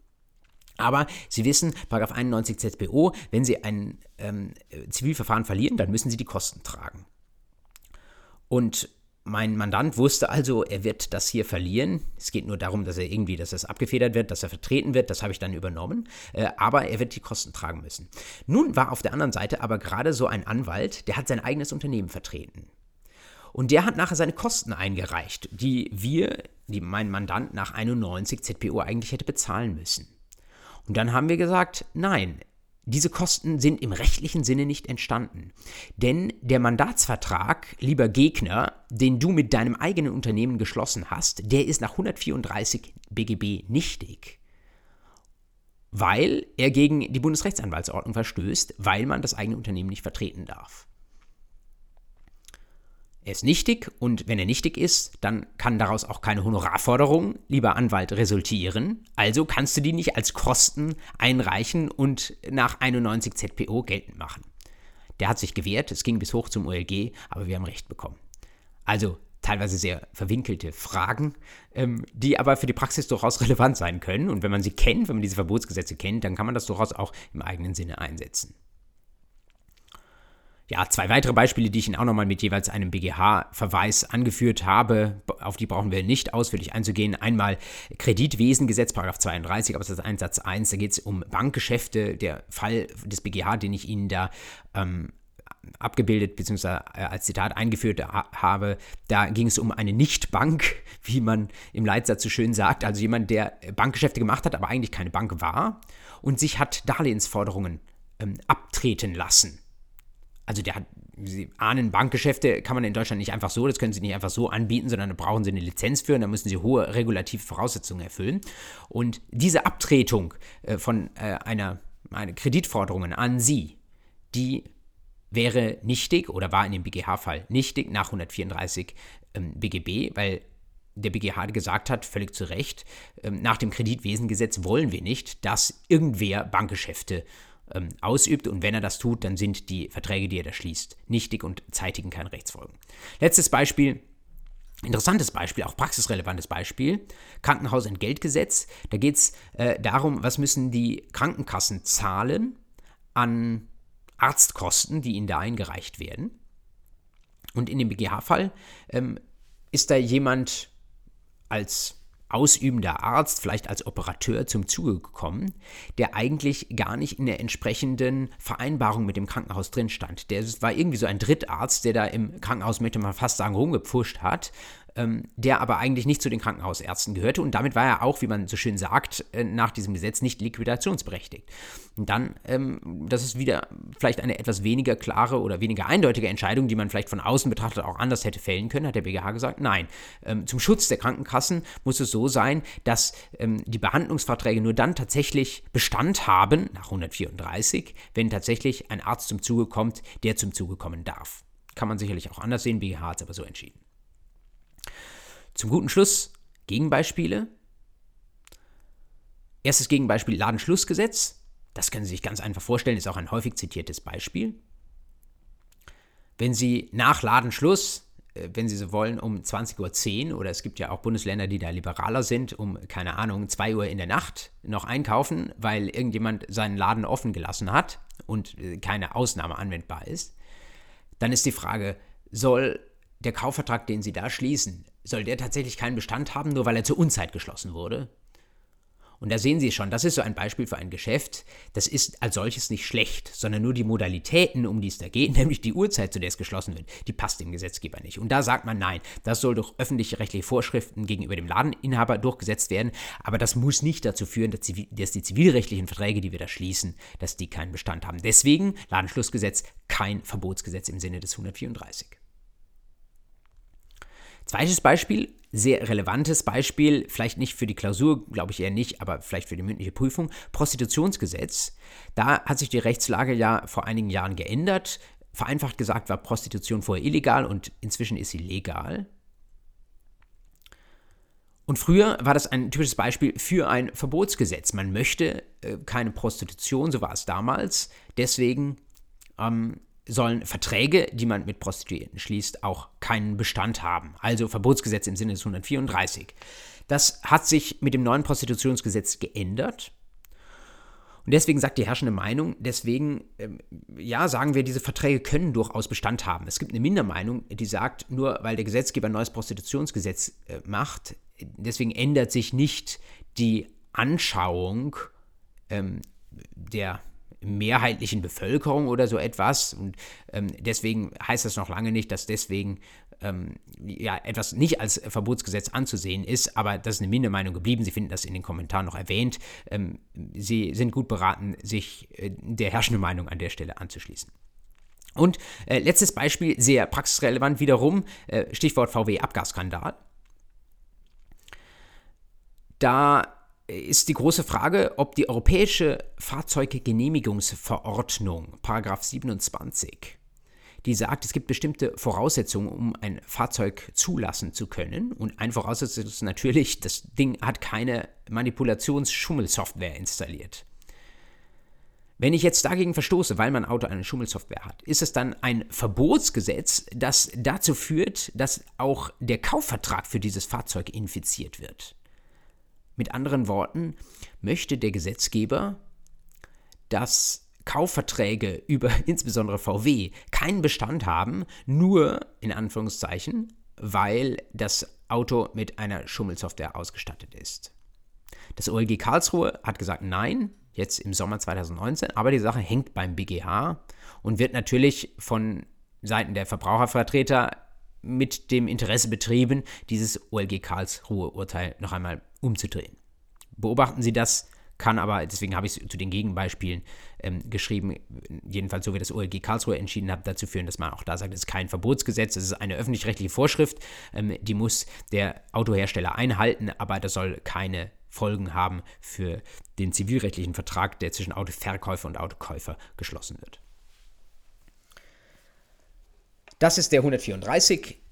Aber Sie wissen, 91 ZBO, wenn Sie ein ähm, Zivilverfahren verlieren, dann müssen Sie die Kosten tragen. Und mein Mandant wusste also, er wird das hier verlieren. Es geht nur darum, dass er irgendwie, dass das abgefedert wird, dass er vertreten wird. Das habe ich dann übernommen. Äh, aber er wird die Kosten tragen müssen. Nun war auf der anderen Seite aber gerade so ein Anwalt, der hat sein eigenes Unternehmen vertreten. Und der hat nachher seine Kosten eingereicht, die wir, die mein Mandant nach 91 ZPO eigentlich hätte bezahlen müssen. Und dann haben wir gesagt, nein, diese Kosten sind im rechtlichen Sinne nicht entstanden. Denn der Mandatsvertrag, lieber Gegner, den du mit deinem eigenen Unternehmen geschlossen hast, der ist nach 134 BGB nichtig. Weil er gegen die Bundesrechtsanwaltsordnung verstößt, weil man das eigene Unternehmen nicht vertreten darf. Er ist nichtig und wenn er nichtig ist, dann kann daraus auch keine Honorarforderung, lieber Anwalt, resultieren. Also kannst du die nicht als Kosten einreichen und nach 91 ZPO geltend machen. Der hat sich gewehrt, es ging bis hoch zum OLG, aber wir haben Recht bekommen. Also teilweise sehr verwinkelte Fragen, ähm, die aber für die Praxis durchaus relevant sein können. Und wenn man sie kennt, wenn man diese Verbotsgesetze kennt, dann kann man das durchaus auch im eigenen Sinne einsetzen ja, zwei weitere Beispiele, die ich Ihnen auch nochmal mit jeweils einem BGH-Verweis angeführt habe, auf die brauchen wir nicht ausführlich einzugehen. Einmal Kreditwesengesetz, Paragraph 32, Absatz 1, Satz 1, da geht es um Bankgeschäfte. Der Fall des BGH, den ich Ihnen da ähm, abgebildet bzw. Äh, als Zitat eingeführt habe, da ging es um eine Nichtbank, wie man im Leitsatz so schön sagt, also jemand, der Bankgeschäfte gemacht hat, aber eigentlich keine Bank war und sich hat Darlehensforderungen ähm, abtreten lassen. Also der hat, Sie ahnen, Bankgeschäfte kann man in Deutschland nicht einfach so, das können Sie nicht einfach so anbieten, sondern da brauchen Sie eine Lizenz für und da müssen Sie hohe regulative Voraussetzungen erfüllen. Und diese Abtretung äh, von äh, einer, einer Kreditforderungen an Sie, die wäre nichtig oder war in dem BGH-Fall nichtig nach 134 ähm, BGB, weil der BGH gesagt hat, völlig zu Recht, ähm, nach dem Kreditwesengesetz wollen wir nicht, dass irgendwer Bankgeschäfte ähm, ausübt und wenn er das tut, dann sind die Verträge, die er da schließt, nichtig und zeitigen keine Rechtsfolgen. Letztes Beispiel, Interessantes Beispiel, auch praxisrelevantes Beispiel, Krankenhausentgeltgesetz. Da geht es äh, darum, was müssen die Krankenkassen zahlen an Arztkosten, die ihnen da eingereicht werden. Und in dem BGH-Fall ähm, ist da jemand als ausübender Arzt, vielleicht als Operateur zum Zuge gekommen, der eigentlich gar nicht in der entsprechenden Vereinbarung mit dem Krankenhaus drin stand. Der war irgendwie so ein Drittarzt, der da im Krankenhaus, möchte man fast sagen, rumgepfuscht hat ähm, der aber eigentlich nicht zu den Krankenhausärzten gehörte und damit war er auch, wie man so schön sagt, äh, nach diesem Gesetz nicht liquidationsberechtigt. Und dann, ähm, das ist wieder vielleicht eine etwas weniger klare oder weniger eindeutige Entscheidung, die man vielleicht von außen betrachtet auch anders hätte fällen können, hat der BGH gesagt, nein, ähm, zum Schutz der Krankenkassen muss es so sein, dass die Behandlungsverträge nur dann tatsächlich Bestand haben, nach 134, wenn tatsächlich ein Arzt zum Zuge kommt, der zum Zuge kommen darf. Kann man sicherlich auch anders sehen, BGH hat es aber so entschieden. Zum guten Schluss Gegenbeispiele. Erstes Gegenbeispiel Ladenschlussgesetz. Das können Sie sich ganz einfach vorstellen, ist auch ein häufig zitiertes Beispiel. Wenn Sie nach Ladenschluss, äh, wenn Sie so wollen, um 20.10 Uhr oder es gibt ja auch Bundesländer, die da liberaler sind, um, keine Ahnung, 2 Uhr in der Nacht noch einkaufen, weil irgendjemand seinen Laden offen gelassen hat und äh, keine Ausnahme anwendbar ist, dann ist die Frage, soll der Kaufvertrag, den Sie da schließen, soll der tatsächlich keinen Bestand haben, nur weil er zur Unzeit geschlossen wurde? Und da sehen Sie schon, das ist so ein Beispiel für ein Geschäft. Das ist als solches nicht schlecht, sondern nur die Modalitäten, um die es da geht, nämlich die Uhrzeit, zu der es geschlossen wird, die passt dem Gesetzgeber nicht. Und da sagt man nein, das soll durch öffentliche rechtliche Vorschriften gegenüber dem Ladeninhaber durchgesetzt werden. Aber das muss nicht dazu führen, dass, die zivilrechtlichen Verträge, die wir da schließen, dass die keinen Bestand haben. Deswegen Ladenschlussgesetz kein Verbotsgesetz im Sinne des 134. Zweites Beispiel, sehr relevantes Beispiel, vielleicht nicht für die Klausur, glaube ich eher nicht, aber vielleicht für die mündliche Prüfung, Prostitutionsgesetz. Da hat sich die Rechtslage ja vor einigen Jahren geändert. Vereinfacht gesagt war Prostitution vorher illegal und inzwischen ist sie legal. Und früher war das ein typisches Beispiel für ein Verbotsgesetz. Man möchte äh, keine Prostitution, so war es damals. Deswegen ähm, sollen Verträge, die man mit Prostituierten schließt, auch keinen Bestand haben. Also Verbotsgesetz im Sinne des 134. Das hat sich mit dem neuen Prostitutionsgesetz geändert. Und deswegen sagt die herrschende Meinung, deswegen, ähm, ja, sagen wir, diese Verträge können durchaus Bestand haben. Es gibt eine Mindermeinung, die sagt, nur weil der Gesetzgeber ein neues Prostitutionsgesetz äh, macht, deswegen ändert sich nicht die Anschauung ähm, der mehrheitlichen Bevölkerung oder so etwas. Und ähm, deswegen heißt das noch lange nicht, dass deswegen ähm, ja, etwas nicht als Verbotsgesetz anzusehen ist, aber das ist eine Mindermeinung geblieben. Sie finden das in den Kommentaren noch erwähnt. Ähm, Sie sind gut beraten, sich äh, der herrschenden Meinung an der Stelle anzuschließen. Und äh, letztes Beispiel, sehr praxisrelevant wiederum, äh, Stichwort VW-Abgasskandal. Da ist die große Frage, ob die europäische Fahrzeuggenehmigungsverordnung, Paragraph 27, die sagt, es gibt bestimmte Voraussetzungen, um ein Fahrzeug zulassen zu können. Und ein Voraussetzung ist natürlich, das Ding hat keine Manipulationsschummelsoftware installiert. Wenn ich jetzt dagegen verstoße, weil mein Auto eine Schummelsoftware hat, ist es dann ein Verbotsgesetz, das dazu führt, dass auch der Kaufvertrag für dieses Fahrzeug infiziert wird. Mit anderen Worten, möchte der Gesetzgeber, dass Kaufverträge über insbesondere VW keinen Bestand haben, nur in Anführungszeichen, weil das Auto mit einer Schummelsoftware ausgestattet ist. Das OLG Karlsruhe hat gesagt, nein, jetzt im Sommer 2019, aber die Sache hängt beim BGH und wird natürlich von Seiten der Verbrauchervertreter mit dem Interesse betrieben, dieses OLG Karlsruhe-Urteil noch einmal umzudrehen. Beobachten Sie das, kann aber, deswegen habe ich es zu den Gegenbeispielen ähm, geschrieben, jedenfalls so wie das OLG Karlsruhe entschieden hat, dazu führen, dass man auch da sagt, es ist kein Verbotsgesetz, es ist eine öffentlich-rechtliche Vorschrift, ähm, die muss der Autohersteller einhalten, aber das soll keine Folgen haben für den zivilrechtlichen Vertrag, der zwischen Autoverkäufer und Autokäufer geschlossen wird. Das ist der 134.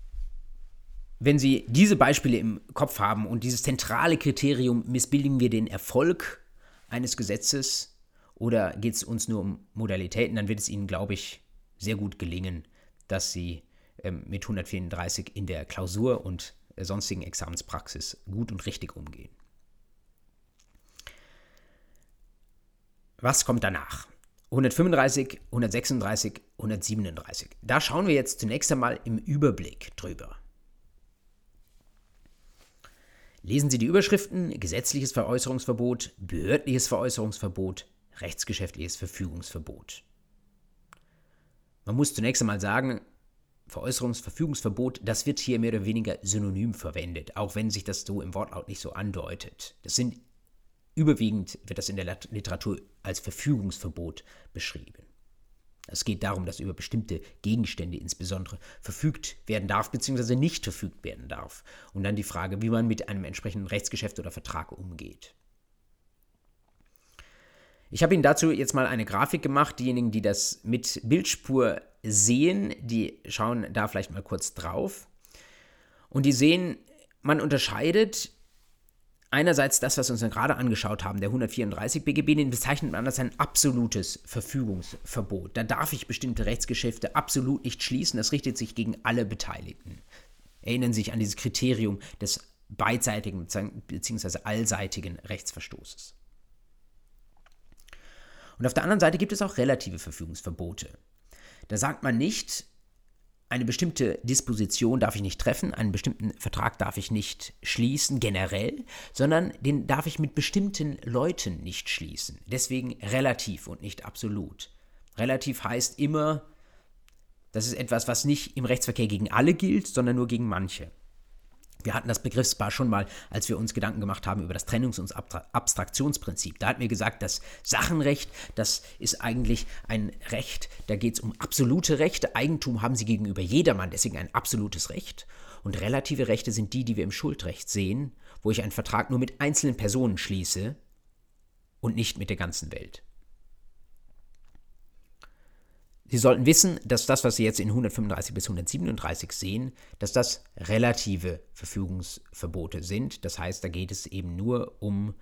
Wenn Sie diese Beispiele im Kopf haben und dieses zentrale Kriterium, missbilligen wir den Erfolg eines Gesetzes oder geht es uns nur um Modalitäten, dann wird es Ihnen, glaube ich, sehr gut gelingen, dass Sie ähm, mit 134 in der Klausur und äh, sonstigen Examenspraxis gut und richtig umgehen. Was kommt danach? 135, 136, 137. Da schauen wir jetzt zunächst einmal im Überblick drüber. Lesen Sie die Überschriften gesetzliches Veräußerungsverbot, behördliches Veräußerungsverbot, rechtsgeschäftliches Verfügungsverbot. Man muss zunächst einmal sagen, Veräußerungsverfügungsverbot, das wird hier mehr oder weniger synonym verwendet, auch wenn sich das so im Wortlaut nicht so andeutet. Das sind Überwiegend wird das in der Literatur als Verfügungsverbot beschrieben. Es geht darum, dass über bestimmte Gegenstände insbesondere verfügt werden darf bzw. nicht verfügt werden darf. Und dann die Frage, wie man mit einem entsprechenden Rechtsgeschäft oder Vertrag umgeht. Ich habe Ihnen dazu jetzt mal eine Grafik gemacht. Diejenigen, die das mit Bildspur sehen, die schauen da vielleicht mal kurz drauf. Und die sehen, man unterscheidet einerseits das, was wir uns gerade angeschaut haben, der 134 BGB, den bezeichnet man als ein absolutes Verfügungsverbot. Da darf ich bestimmte Rechtsgeschäfte absolut nicht schließen. Das richtet sich gegen alle Beteiligten. Erinnern Sie sich an dieses Kriterium des beidseitigen bzw. allseitigen Rechtsverstoßes. Und auf der anderen Seite gibt es auch relative Verfügungsverbote. Da sagt man nicht, eine bestimmte Disposition darf ich nicht treffen, einen bestimmten Vertrag darf ich nicht schließen, generell, sondern den darf ich mit bestimmten Leuten nicht schließen. Deswegen relativ und nicht absolut. Relativ heißt immer, das ist etwas, was nicht im Rechtsverkehr gegen alle gilt, sondern nur gegen manche. Wir hatten das Begriffspaar schon mal, als wir uns Gedanken gemacht haben über das Trennungs- und Abstraktionsprinzip. Da hat mir gesagt, das Sachenrecht, das ist eigentlich ein Recht, da geht es um absolute Rechte. Eigentum haben sie gegenüber jedermann, deswegen ein absolutes Recht. Und relative Rechte sind die, die wir im Schuldrecht sehen, wo ich einen Vertrag nur mit einzelnen Personen schließe und nicht mit der ganzen Welt. Sie sollten wissen, dass das, was Sie jetzt in 135 bis 137 sehen, dass das relative Verfügungsverbote sind. Das heißt, da geht es eben nur um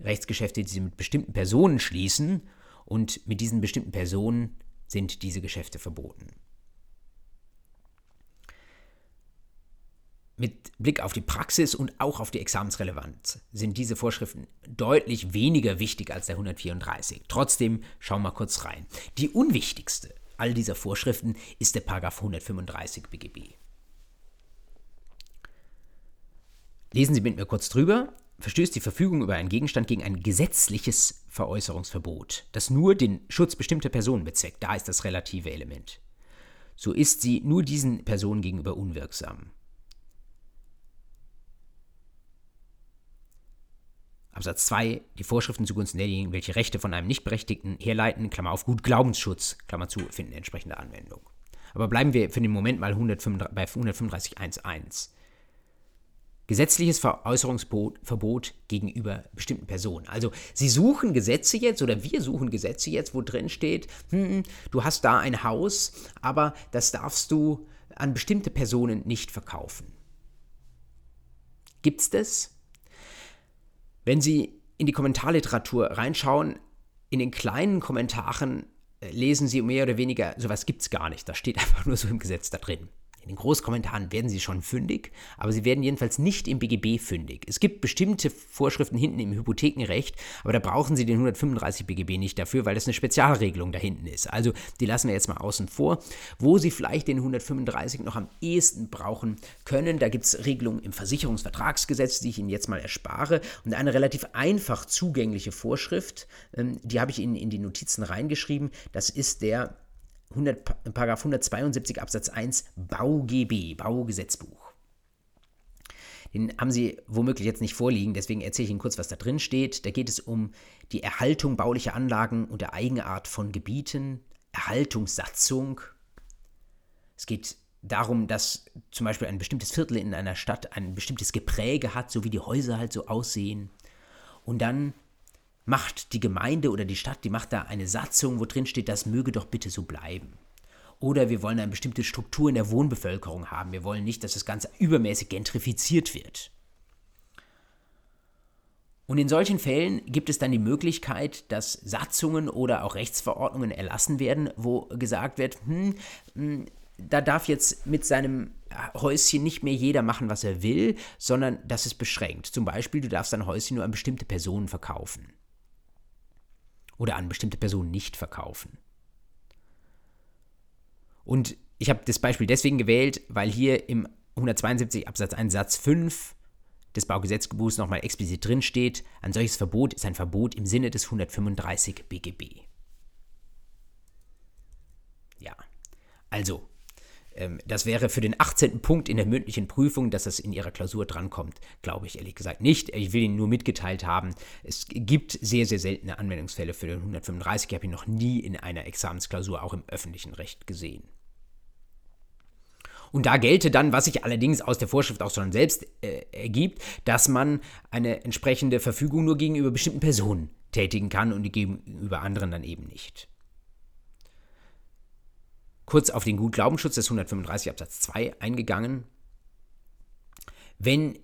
Rechtsgeschäfte, die Sie mit bestimmten Personen schließen und mit diesen bestimmten Personen sind diese Geschäfte verboten. Mit Blick auf die Praxis und auch auf die Examensrelevanz sind diese Vorschriften deutlich weniger wichtig als der 134. Trotzdem schauen wir kurz rein. Die unwichtigste all dieser Vorschriften ist der Paragraph 135 BGB. Lesen Sie mit mir kurz drüber. Verstößt die Verfügung über einen Gegenstand gegen ein gesetzliches Veräußerungsverbot, das nur den Schutz bestimmter Personen bezweckt, da ist das relative Element. So ist sie nur diesen Personen gegenüber unwirksam. Absatz 2, die Vorschriften zugunsten derjenigen, welche Rechte von einem Nichtberechtigten herleiten, Klammer auf, Gut Glaubensschutz, Klammer zu, finden entsprechende Anwendung. Aber bleiben wir für den Moment mal 135, bei 135.1.1. Gesetzliches Veräußerungsverbot gegenüber bestimmten Personen. Also Sie suchen Gesetze jetzt oder wir suchen Gesetze jetzt, wo drin steht, hm, du hast da ein Haus, aber das darfst du an bestimmte Personen nicht verkaufen. Gibt es das? Wenn Sie in die Kommentarliteratur reinschauen, in den kleinen Kommentaren äh, lesen Sie mehr oder weniger, sowas gibt es gar nicht. Das steht einfach nur so im Gesetz da drin. In den Großkommentaren werden sie schon fündig, aber sie werden jedenfalls nicht im BGB fündig. Es gibt bestimmte Vorschriften hinten im Hypothekenrecht, aber da brauchen sie den 135 BGB nicht dafür, weil das eine Spezialregelung da hinten ist. Also die lassen wir jetzt mal außen vor. Wo sie vielleicht den 135 noch am ehesten brauchen können, da gibt es Regelungen im Versicherungsvertragsgesetz, die ich Ihnen jetzt mal erspare. Und eine relativ einfach zugängliche Vorschrift, ähm, die habe ich Ihnen in die Notizen reingeschrieben, das ist der 100, Paragraph 172 Absatz 1 BauGB, Baugesetzbuch. Den haben Sie womöglich jetzt nicht vorliegen, deswegen erzähle ich Ihnen kurz, was da drin steht. Da geht es um die Erhaltung baulicher Anlagen und der Eigenart von Gebieten, Erhaltungssatzung. Es geht darum, dass zum Beispiel ein bestimmtes Viertel in einer Stadt ein bestimmtes Gepräge hat, so wie die Häuser halt so aussehen. Und dann macht die Gemeinde oder die Stadt, die macht da eine Satzung, wo drin steht, das möge doch bitte so bleiben. Oder wir wollen eine bestimmte Struktur in der Wohnbevölkerung haben. Wir wollen nicht, dass das Ganze übermäßig gentrifiziert wird. Und in solchen Fällen gibt es dann die Möglichkeit, dass Satzungen oder auch Rechtsverordnungen erlassen werden, wo gesagt wird, hm, hm, da darf jetzt mit seinem Häuschen nicht mehr jeder machen, was er will, sondern das ist beschränkt. Zum Beispiel, du darfst dein Häuschen nur an bestimmte Personen verkaufen oder an bestimmte Personen nicht verkaufen. Und ich habe das Beispiel deswegen gewählt, weil hier im 172 Absatz 1 Satz 5 des Baugesetzbuchs nochmal explizit drin steht, ein solches Verbot ist ein Verbot im Sinne des 135 BGB. Ja, also das wäre für den 18. Punkt in der mündlichen Prüfung, dass das in Ihrer Klausur drankommt, glaube ich ehrlich gesagt nicht. Ich will Ihnen nur mitgeteilt haben, es gibt sehr, sehr seltene Anwendungsfälle für den 135. Ich habe ihn noch nie in einer Examensklausur, auch im öffentlichen Recht, gesehen. Und da gelte dann, was sich allerdings aus der Vorschrift auch schon selbst äh, ergibt, dass man eine entsprechende Verfügung nur gegenüber bestimmten Personen tätigen kann und gegenüber anderen dann eben nicht kurz auf den Gutglaubensschutz des 135 Absatz 2 eingegangen. Wenn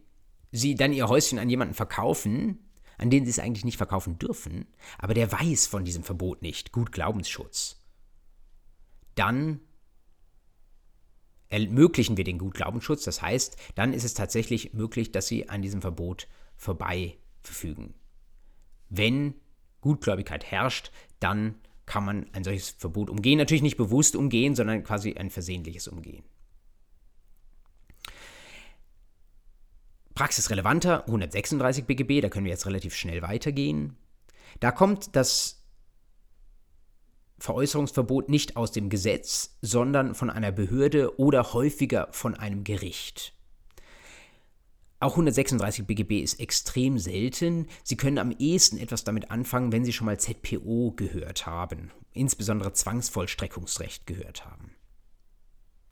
Sie dann Ihr Häuschen an jemanden verkaufen, an den Sie es eigentlich nicht verkaufen dürfen, aber der weiß von diesem Verbot nicht, Gutglaubensschutz, dann ermöglichen wir den Gutglaubensschutz. Das heißt, dann ist es tatsächlich möglich, dass Sie an diesem Verbot vorbei verfügen. Wenn Gutgläubigkeit herrscht, dann kann man ein solches Verbot umgehen. Natürlich nicht bewusst umgehen, sondern quasi ein versehentliches Umgehen. Praxisrelevanter 136 BGB, da können wir jetzt relativ schnell weitergehen. Da kommt das Veräußerungsverbot nicht aus dem Gesetz, sondern von einer Behörde oder häufiger von einem Gericht. Auch 136 BGB ist extrem selten. Sie können am ehesten etwas damit anfangen, wenn Sie schon mal ZPO gehört haben, insbesondere Zwangsvollstreckungsrecht gehört haben.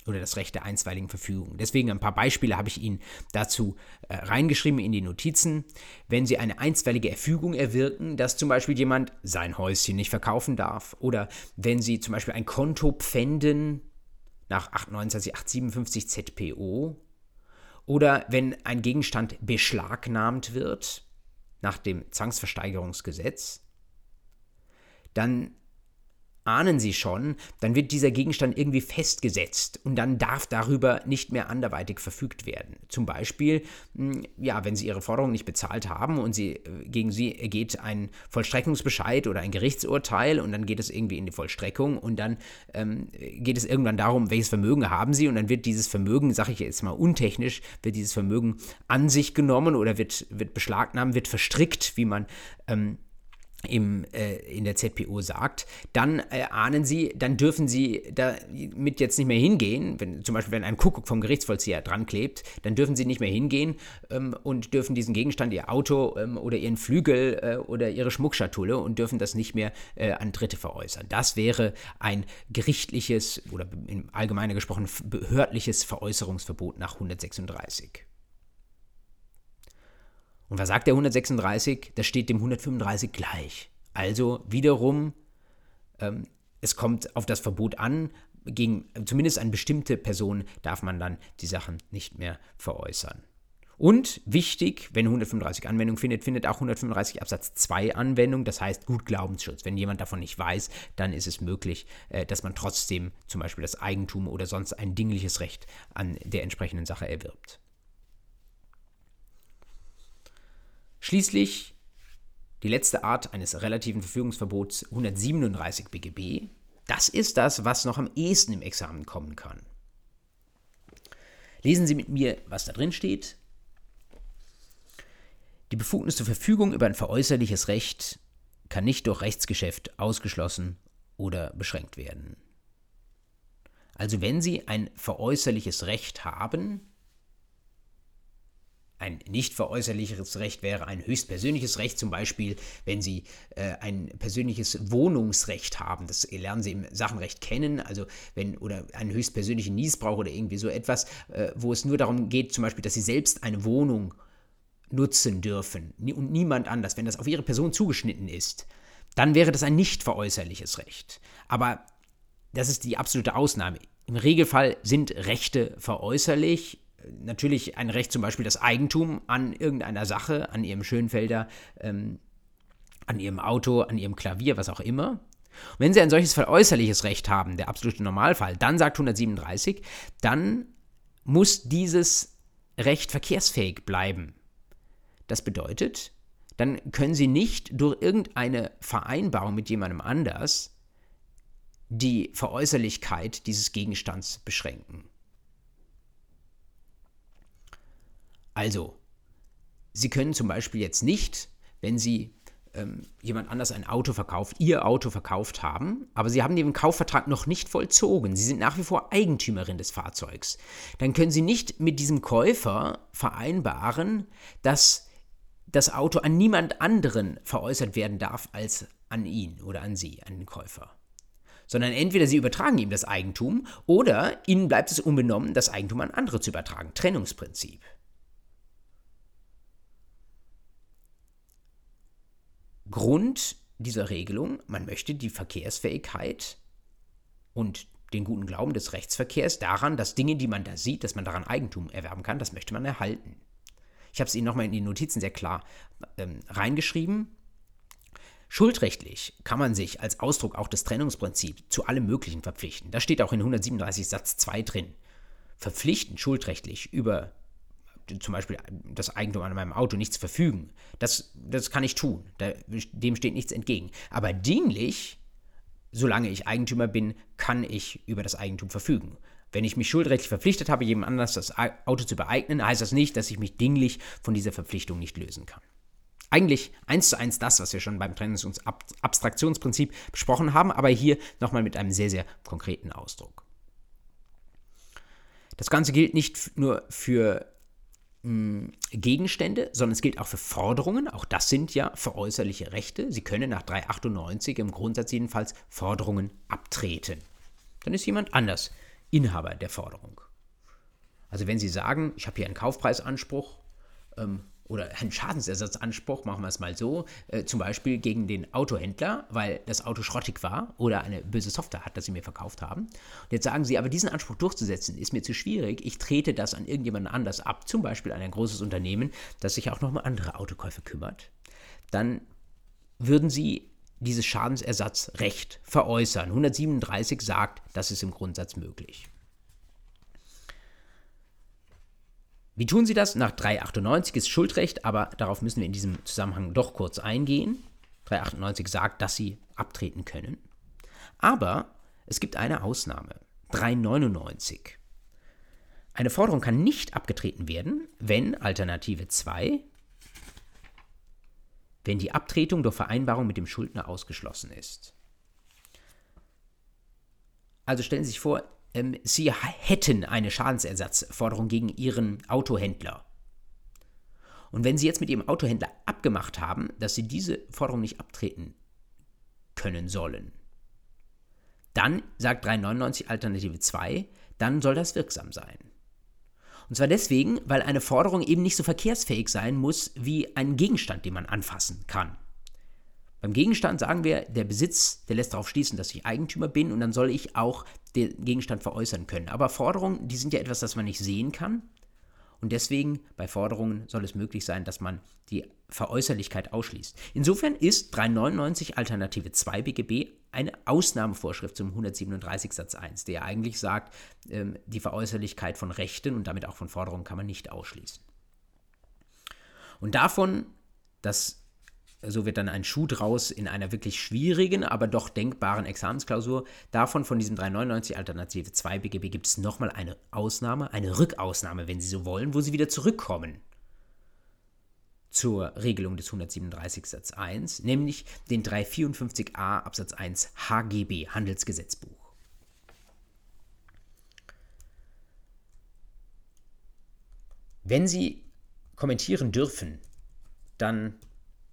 Oder das Recht der einstweiligen Verfügung. Deswegen ein paar Beispiele habe ich Ihnen dazu äh, reingeschrieben in die Notizen. Wenn Sie eine einstweilige Erfügung erwirken, dass zum Beispiel jemand sein Häuschen nicht verkaufen darf, oder wenn Sie zum Beispiel ein Konto pfänden nach 829, 857 ZPO, oder wenn ein Gegenstand beschlagnahmt wird nach dem Zwangsversteigerungsgesetz, dann ahnen Sie schon, dann wird dieser Gegenstand irgendwie festgesetzt und dann darf darüber nicht mehr anderweitig verfügt werden. Zum Beispiel, hm, ja, wenn Sie Ihre Forderung nicht bezahlt haben und Sie, äh, gegen Sie ergeht ein Vollstreckungsbescheid oder ein Gerichtsurteil und dann geht es irgendwie in die Vollstreckung und dann ähm, geht es irgendwann darum, welches Vermögen haben Sie und dann wird dieses Vermögen, sage ich jetzt mal untechnisch, wird dieses Vermögen an sich genommen oder wird, wird beschlagnahmt, wird verstrickt, wie man ähm, im, äh, in der ZPO sagt, dann äh, ahnen Sie, dann dürfen Sie damit jetzt nicht mehr hingehen, wenn zum Beispiel wenn ein Kuckuck vom Gerichtsvollzieher dran klebt, dann dürfen Sie nicht mehr hingehen ähm, und dürfen diesen Gegenstand, Ihr Auto ähm, oder Ihren Flügel äh, oder Ihre Schmuckschatulle und dürfen das nicht mehr äh, an Dritte veräußern. Das wäre ein gerichtliches oder im Allgemeinen gesprochen behördliches Veräußerungsverbot nach 136. Und was sagt der 136? Das steht dem 135 gleich. Also wiederum, ähm, es kommt auf das Verbot an, gegen zumindest an bestimmte Personen darf man dann die Sachen nicht mehr veräußern. Und wichtig, wenn 135 Anwendung findet, findet auch 135 Absatz 2 Anwendung, das heißt gut Glaubensschutz. Wenn jemand davon nicht weiß, dann ist es möglich, äh, dass man trotzdem zum Beispiel das Eigentum oder sonst ein dingliches Recht an der entsprechenden Sache erwirbt. Schließlich die letzte Art eines relativen Verfügungsverbots 137 BGB. Das ist das, was noch am ehesten im Examen kommen kann. Lesen Sie mit mir, was da drin steht. Die Befugnis zur Verfügung über ein veräußerliches Recht kann nicht durch Rechtsgeschäft ausgeschlossen oder beschränkt werden. Also wenn Sie ein veräußerliches Recht haben, ein nicht veräußerliches Recht wäre ein höchstpersönliches Recht, zum Beispiel, wenn Sie äh, ein persönliches Wohnungsrecht haben. Das lernen Sie im Sachenrecht kennen, also wenn, oder einen höchstpersönlichen Niesbrauch oder irgendwie so etwas, äh, wo es nur darum geht, zum Beispiel, dass Sie selbst eine Wohnung nutzen dürfen und niemand anders, wenn das auf Ihre Person zugeschnitten ist, dann wäre das ein nicht veräußerliches Recht. Aber das ist die absolute Ausnahme. Im Regelfall sind Rechte veräußerlich natürlich ein Recht, zum Beispiel das Eigentum an irgendeiner Sache, an ihrem Schönfelder, ähm, an ihrem Auto, an ihrem Klavier, was auch immer. Und wenn Sie ein solches veräußerliches Recht haben, der absolute Normalfall, dann sagt 137, dann muss dieses Recht verkehrsfähig bleiben. Das bedeutet, dann können Sie nicht durch irgendeine Vereinbarung mit jemandem anders die Veräußerlichkeit dieses Gegenstands beschränken. Also, Sie können zum Beispiel jetzt nicht, wenn Sie ähm, jemand anders ein Auto verkauft, Ihr Auto verkauft haben, aber Sie haben den Kaufvertrag noch nicht vollzogen, Sie sind nach wie vor Eigentümerin des Fahrzeugs, dann können Sie nicht mit diesem Käufer vereinbaren, dass das Auto an niemand anderen veräußert werden darf als an ihn oder an Sie, an den Käufer sondern entweder sie übertragen ihm das Eigentum oder ihnen bleibt es unbenommen, das Eigentum an andere zu übertragen. Trennungsprinzip. Grund dieser Regelung, man möchte die Verkehrsfähigkeit und den guten Glauben des Rechtsverkehrs daran, dass Dinge, die man da sieht, dass man daran Eigentum erwerben kann, das möchte man erhalten. Ich habe es Ihnen nochmal in die Notizen sehr klar ähm, reingeschrieben. Schuldrechtlich kann man sich als Ausdruck auch des Trennungsprinzips zu allem Möglichen verpflichten. Das steht auch in 137 Satz 2 drin. Verpflichten schuldrechtlich über zum Beispiel das Eigentum an meinem Auto nicht zu verfügen. Das, das kann ich tun. Da, dem steht nichts entgegen. Aber dinglich, solange ich Eigentümer bin, kann ich über das Eigentum verfügen. Wenn ich mich schuldrechtlich verpflichtet habe, jemand anders das Auto zu beeignen, heißt das nicht, dass ich mich dinglich von dieser Verpflichtung nicht lösen kann. Eigentlich eins zu eins das, was wir schon beim Trennungs- und Abstraktionsprinzip besprochen haben, aber hier nochmal mit einem sehr, sehr konkreten Ausdruck. Das Ganze gilt nicht nur für Gegenstände, sondern es gilt auch für Forderungen. Auch das sind ja veräußerliche Rechte. Sie können nach 398 im Grundsatz jedenfalls Forderungen abtreten. Dann ist jemand anders Inhaber der Forderung. Also wenn Sie sagen, ich habe hier einen Kaufpreisanspruch ähm, oder einen Schadensersatzanspruch, machen wir es mal so, äh, zum Beispiel gegen den Autohändler, weil das Auto schrottig war oder eine böse Software hat, das sie mir verkauft haben. Und jetzt sagen sie, aber diesen Anspruch durchzusetzen ist mir zu schwierig, ich trete das an irgendjemanden anders ab, zum Beispiel an ein großes Unternehmen, das sich auch noch um andere Autokäufe kümmert. Dann würden sie dieses Schadensersatzrecht veräußern. 137 sagt, das ist im Grundsatz möglich. Wie tun sie das? Nach 398 ist Schuldrecht, aber darauf müssen wir in diesem Zusammenhang doch kurz eingehen. 398 sagt, dass sie abtreten können. Aber es gibt eine Ausnahme. 399. Eine Forderung kann nicht abgetreten werden, wenn Alternative 2, wenn die Abtretung durch Vereinbarung mit dem Schuldner ausgeschlossen ist. Also stellen Sie sich vor, ähm, sie hätten eine Schadensersatzforderung gegen ihren Autohändler. Und wenn sie jetzt mit ihrem Autohändler abgemacht haben, dass sie diese Forderung nicht abtreten können sollen, dann sagt 399 Alternative 2, dann soll das wirksam sein. Und zwar deswegen, weil eine Forderung eben nicht so verkehrsfähig sein muss wie ein Gegenstand, den man anfassen kann. Beim Gegenstand sagen wir, der Besitz, der lässt darauf schließen, dass ich Eigentümer bin und dann soll ich auch den Gegenstand veräußern können. Aber Forderungen, die sind ja etwas, das man nicht sehen kann. und deswegen bei Forderungen soll es möglich sein, dass man die Veräußerlichkeit ausschließt. Insofern ist 399 Alternative 2 BGB eine Ausnahmevorschrift zum 137 Satz 1, der eigentlich sagt, ähm, die Veräußerlichkeit von Rechten und damit auch von Forderungen kann man nicht ausschließen. Und davon, dass so wird dann ein Schuh draus in einer wirklich schwierigen, aber doch denkbaren Examensklausur. Davon, von diesem 399 Alternative 2 BGB, gibt es nochmal eine Ausnahme, eine Rückausnahme, wenn Sie so wollen, wo Sie wieder zurückkommen zur Regelung des 137 Satz 1, nämlich den 354a Absatz 1 HGB, Handelsgesetzbuch. Wenn Sie kommentieren dürfen, dann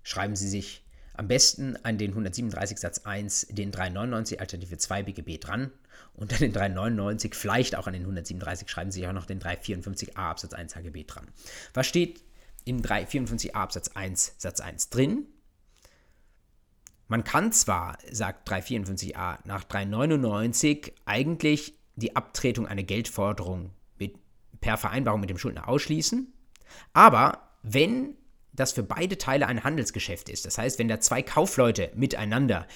schreiben Sie sich am besten an den 137 Satz 1 den 399 Alternative 2 BGB dran und an den 399, vielleicht auch an den 137, schreiben Sie auch noch den 354a Absatz 1 HGB dran. Was steht im 354a Absatz 1 Satz 1 drin? Man kann zwar, sagt 354a, nach 399 eigentlich die Abtretung einer Geldforderung mit, per Vereinbarung mit dem Schuldner ausschließen, aber wenn das für beide Teile ein Handelsgeschäft ist. Das heißt, wenn da zwei Kaufleute miteinander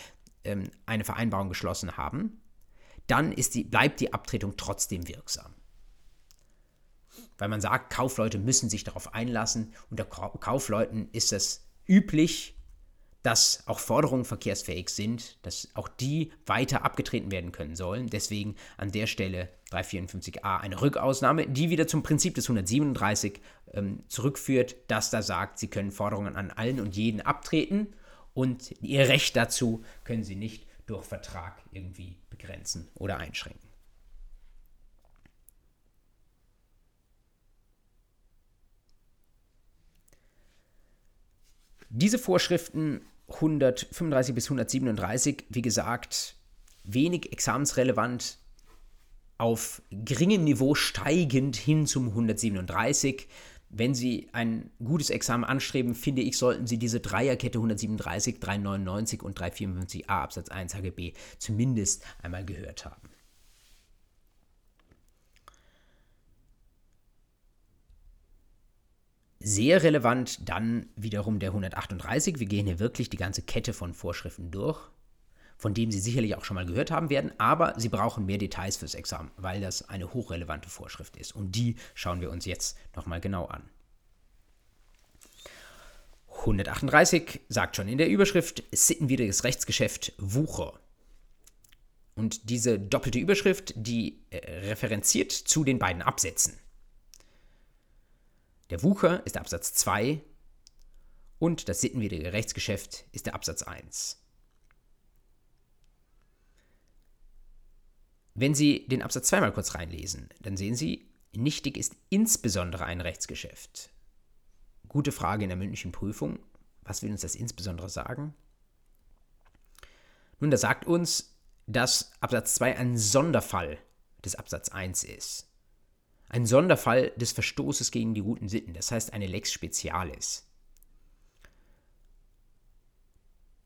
ähm, eine Vereinbarung geschlossen haben, dann die, bleibt die Abtretung trotzdem wirksam. Weil man sagt, Kaufleute müssen sich darauf einlassen. Unter Kaufleuten ist es üblich, dass auch Forderungen verkehrsfähig sind, dass auch die weiter abgetreten werden können sollen. Deswegen an der Stelle 354a eine Rückausnahme, die wieder zum Prinzip des 137 ähm, zurückführt, das da sagt, sie können Forderungen an allen und jeden abtreten und ihr Recht dazu können sie nicht durch Vertrag irgendwie begrenzen oder einschränken. Diese Vorschriften 135 bis 137, wie gesagt, wenig examensrelevant, auf geringem Niveau steigend hin zum 137. Wenn Sie ein gutes Examen anstreben, finde ich, sollten Sie diese Dreierkette 137, 399 und 354a Absatz 1 HGB zumindest einmal gehört haben. Sehr relevant dann wiederum der 138. Wir gehen hier wirklich die ganze Kette von Vorschriften durch, von dem Sie sicherlich auch schon mal gehört haben werden, aber Sie brauchen mehr Details fürs Examen, weil das eine hochrelevante Vorschrift ist. Und die schauen wir uns jetzt nochmal genau an. 138 sagt schon in der Überschrift sittenwidriges Rechtsgeschäft Wucher. Und diese doppelte Überschrift, die äh, referenziert zu den beiden Absätzen. Der Wucher ist der Absatz 2 und das sittenwidrige Rechtsgeschäft ist der Absatz 1. Wenn Sie den Absatz 2 mal kurz reinlesen, dann sehen Sie, nichtig ist insbesondere ein Rechtsgeschäft. Gute Frage in der mündlichen Prüfung. Was will uns das insbesondere sagen? Nun, das sagt uns, dass Absatz 2 ein Sonderfall des Absatz 1 ist ein Sonderfall des Verstoßes gegen die guten Sitten, das heißt eine Lex Specialis.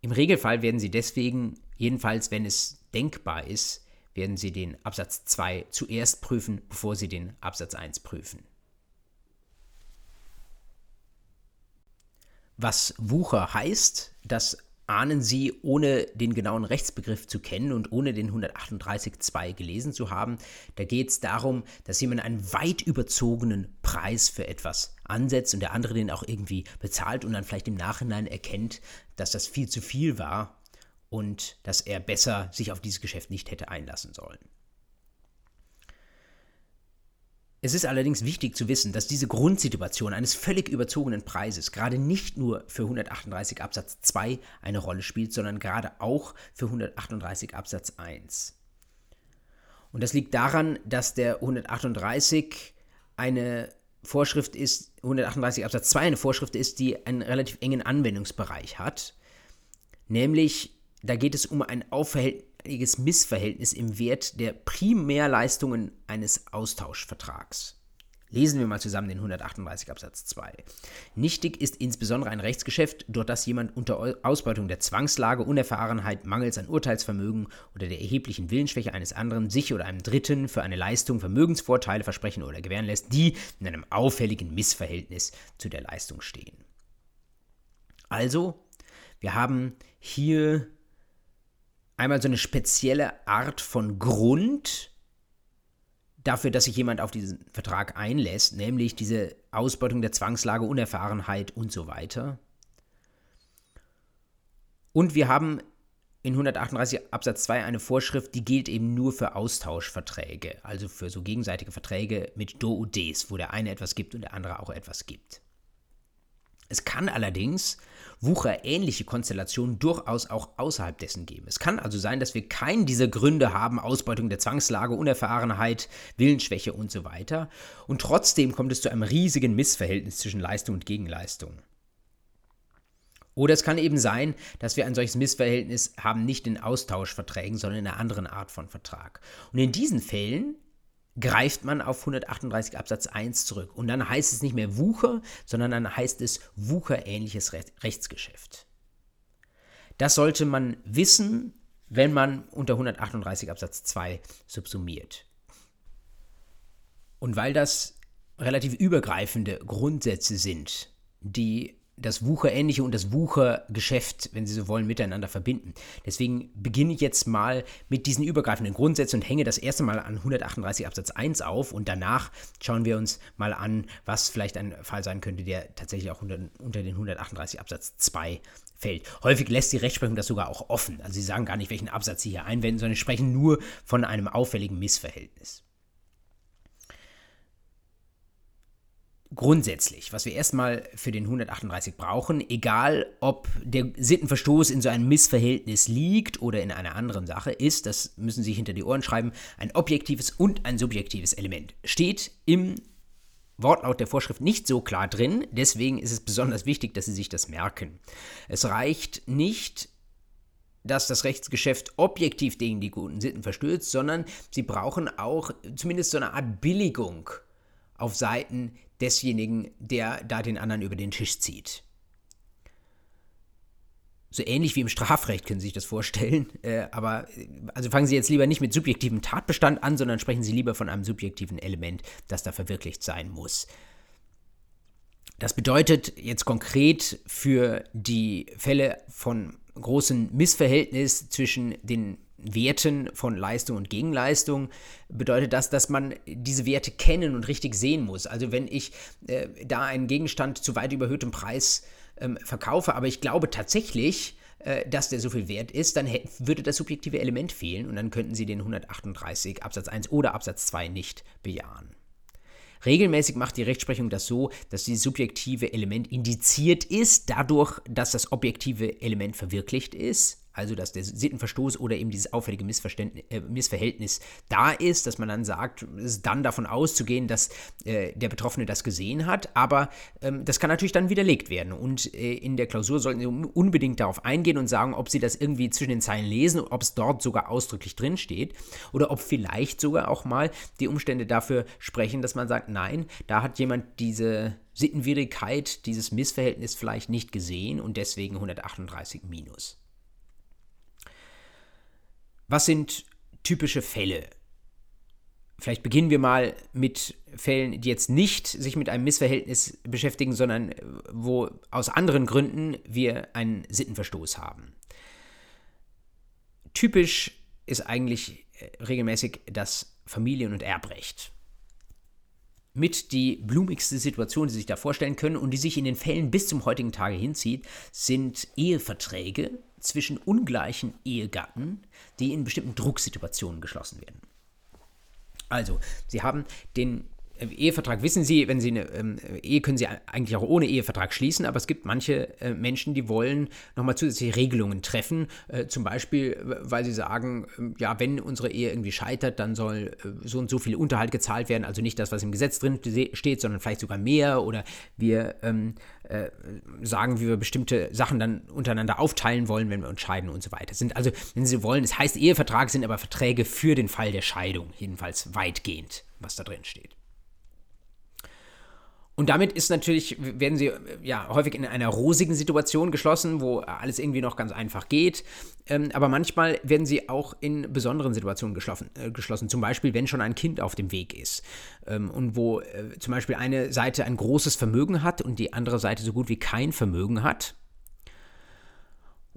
Im Regelfall werden Sie deswegen, jedenfalls wenn es denkbar ist, werden Sie den Absatz 2 zuerst prüfen, bevor Sie den Absatz 1 prüfen. Was Wucher heißt, das ahnen Sie, ohne den genauen Rechtsbegriff zu kennen und ohne den 138.2 gelesen zu haben. Da geht es darum, dass jemand einen weit überzogenen Preis für etwas ansetzt und der andere den auch irgendwie bezahlt und dann vielleicht im Nachhinein erkennt, dass das viel zu viel war und dass er besser sich auf dieses Geschäft nicht hätte einlassen sollen. Es ist allerdings wichtig zu wissen, dass diese Grundsituation eines völlig überzogenen Preises gerade nicht nur für 138 Absatz 2 eine Rolle spielt, sondern gerade auch für 138 Absatz 1. Und das liegt daran, dass der 138 eine Vorschrift ist, 138 Absatz 2 eine Vorschrift ist, die einen relativ engen Anwendungsbereich hat. Nämlich, da geht es um ein eindeutiges Missverhältnis im Wert der Primärleistungen eines Austauschvertrags. Lesen wir mal zusammen den 138 Absatz 2. Nichtig ist insbesondere ein Rechtsgeschäft, durch das jemand unter Ausbeutung der Zwangslage, Unerfahrenheit, Mangels an Urteilsvermögen oder der erheblichen Willensschwäche eines anderen sich oder einem Dritten für eine Leistung Vermögensvorteile versprechen oder gewähren lässt, die in einem auffälligen Missverhältnis zu der Leistung stehen. Also, wir haben hier einmal so eine spezielle Art von Grund, dafür, dass sich jemand auf diesen Vertrag einlässt, nämlich diese Ausbeutung der Zwangslage, Unerfahrenheit und so weiter. Und wir haben in 138 Absatz 2 eine Vorschrift, die gilt eben nur für Austauschverträge, also für so gegenseitige Verträge mit Do und Des, wo der eine etwas gibt und der andere auch etwas gibt. Es kann allerdings wucherähnliche Konstellationen durchaus auch außerhalb dessen geben. Es kann also sein, dass wir keinen dieser Gründe haben, Ausbeutung der Zwangslage, Unerfahrenheit, Willensschwäche und so weiter, und trotzdem kommt es zu einem riesigen Missverhältnis zwischen Leistung und Gegenleistung. Oder es kann eben sein, dass wir ein solches Missverhältnis haben, nicht in Austauschverträgen, sondern in einer anderen Art von Vertrag. Und in diesen Fällen greift man auf 138 Absatz 1 zurück. Und dann heißt es nicht mehr Wucher, sondern dann heißt es wucherähnliches Rechtsgeschäft. Das sollte man wissen, wenn man unter 138 Absatz 2 subsumiert. Und weil das relativ übergreifende Grundsätze sind, die das Wucherähnliche und das Wuchergeschäft, wenn Sie so wollen, miteinander verbinden. Deswegen beginne ich jetzt mal mit diesen übergreifenden Grundsätzen und hänge das erste Mal an 138 Absatz 1 auf und danach schauen wir uns mal an, was vielleicht ein Fall sein könnte, der tatsächlich auch unter, unter den 138 Absatz 2 fällt. Häufig lässt die Rechtsprechung das sogar auch offen. Also sie sagen gar nicht, welchen Absatz sie hier einwenden, sondern sprechen nur von einem auffälligen Missverhältnis. Grundsätzlich, was wir erstmal für den 138 brauchen, egal ob der Sittenverstoß in so einem Missverhältnis liegt oder in einer anderen Sache, ist, das müssen Sie hinter die Ohren schreiben, ein objektives und ein subjektives Element. Steht im Wortlaut der Vorschrift nicht so klar drin, deswegen ist es besonders wichtig, dass Sie sich das merken. Es reicht nicht, dass das Rechtsgeschäft objektiv gegen die guten Sitten verstößt, sondern Sie brauchen auch zumindest so eine Art Billigung auf Seiten desjenigen, der da den anderen über den Tisch zieht. So ähnlich wie im Strafrecht können Sie sich das vorstellen. Äh, aber also fangen Sie jetzt lieber nicht mit subjektivem Tatbestand an, sondern sprechen Sie lieber von einem subjektiven Element, das da verwirklicht sein muss. Das bedeutet jetzt konkret für die Fälle von großem Missverhältnis zwischen den Werten von Leistung und Gegenleistung bedeutet das, dass man diese Werte kennen und richtig sehen muss. Also wenn ich äh, da einen Gegenstand zu weit überhöhtem Preis ähm, verkaufe, aber ich glaube tatsächlich, äh, dass der so viel wert ist, dann würde das subjektive Element fehlen und dann könnten Sie den 138 Absatz 1 oder Absatz 2 nicht bejahen. Regelmäßig macht die Rechtsprechung das so, dass dieses subjektive Element indiziert ist, dadurch, dass das objektive Element verwirklicht ist also dass der Sittenverstoß oder eben dieses auffällige äh, Missverhältnis da ist, dass man dann sagt, es ist dann davon auszugehen, dass äh, der Betroffene das gesehen hat, aber ähm, das kann natürlich dann widerlegt werden und äh, in der Klausur sollten Sie unbedingt darauf eingehen und sagen, ob Sie das irgendwie zwischen den Zeilen lesen, ob es dort sogar ausdrücklich drin steht oder ob vielleicht sogar auch mal die Umstände dafür sprechen, dass man sagt, nein, da hat jemand diese Sittenwidrigkeit, dieses Missverhältnis vielleicht nicht gesehen und deswegen 138 minus. Was sind typische Fälle? Vielleicht beginnen wir mal mit Fällen, die jetzt nicht sich mit einem Missverhältnis beschäftigen, sondern äh, wo aus anderen Gründen wir einen Sittenverstoß haben. Typisch ist eigentlich äh, regelmäßig das Familien- und Erbrecht. Mit die blumigste Situation, die Sie sich da vorstellen können und die sich in den Fällen bis zum heutigen Tage hinzieht, sind Eheverträge, zwischen ungleichen Ehegatten, die in bestimmten Drucksituationen geschlossen werden. Also, Sie haben den Ehevertrag wissen Sie, wenn Sie eine ähm, Ehe können Sie eigentlich auch ohne Ehevertrag schließen, aber es gibt manche äh, Menschen, die wollen nochmal zusätzliche Regelungen treffen. Äh, zum Beispiel, weil sie sagen, äh, ja, wenn unsere Ehe irgendwie scheitert, dann soll äh, so und so viel Unterhalt gezahlt werden. Also nicht das, was im Gesetz drin steht, sondern vielleicht sogar mehr. Oder wir ähm, äh, sagen, wie wir bestimmte Sachen dann untereinander aufteilen wollen, wenn wir uns scheiden und so weiter. Sind also, wenn Sie wollen, es das heißt Ehevertrag, sind aber Verträge für den Fall der Scheidung, jedenfalls weitgehend, was da drin steht. Und damit ist natürlich, werden sie ja häufig in einer rosigen Situation geschlossen, wo alles irgendwie noch ganz einfach geht. Ähm, aber manchmal werden sie auch in besonderen Situationen geschlossen, äh, geschlossen. Zum Beispiel, wenn schon ein Kind auf dem Weg ist. Ähm, und wo äh, zum Beispiel eine Seite ein großes Vermögen hat und die andere Seite so gut wie kein Vermögen hat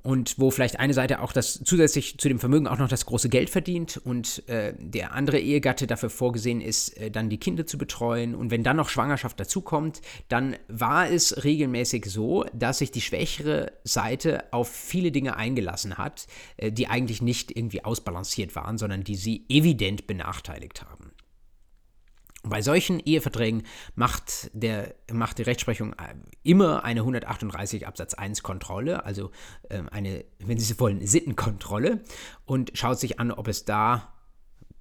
und wo vielleicht eine Seite auch das zusätzlich zu dem Vermögen auch noch das große Geld verdient und äh, der andere Ehegatte dafür vorgesehen ist, äh, dann die Kinder zu betreuen und wenn dann noch Schwangerschaft dazukommt, dann war es regelmäßig so, dass sich die schwächere Seite auf viele Dinge eingelassen hat, äh, die eigentlich nicht irgendwie ausbalanciert waren, sondern die sie evident benachteiligt haben. Bei solchen Eheverträgen macht, der, macht die Rechtsprechung äh, immer eine 138 Absatz 1 Kontrolle, also ähm, eine, wenn Sie so wollen, Sittenkontrolle und schaut sich an, ob es da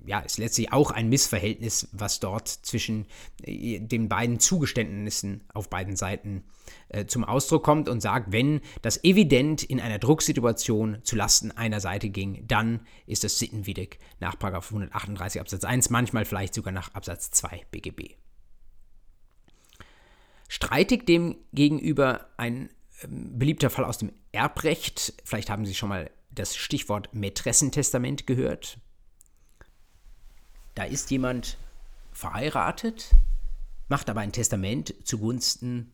ja, ist letztlich auch ein Missverhältnis, was dort zwischen äh, den beiden Zugeständnissen auf beiden Seiten äh, zum Ausdruck kommt und sagt, wenn das evident in einer Drucksituation zulasten einer Seite ging, dann ist es sittenwidrig nach 138 Absatz 1, manchmal vielleicht sogar nach Absatz 2 BGB. Streitig dem gegenüber ein ähm, beliebter Fall aus dem Erbrecht, vielleicht haben Sie schon mal das Stichwort Mätressentestament gehört. Da ist jemand verheiratet, macht aber ein Testament zugunsten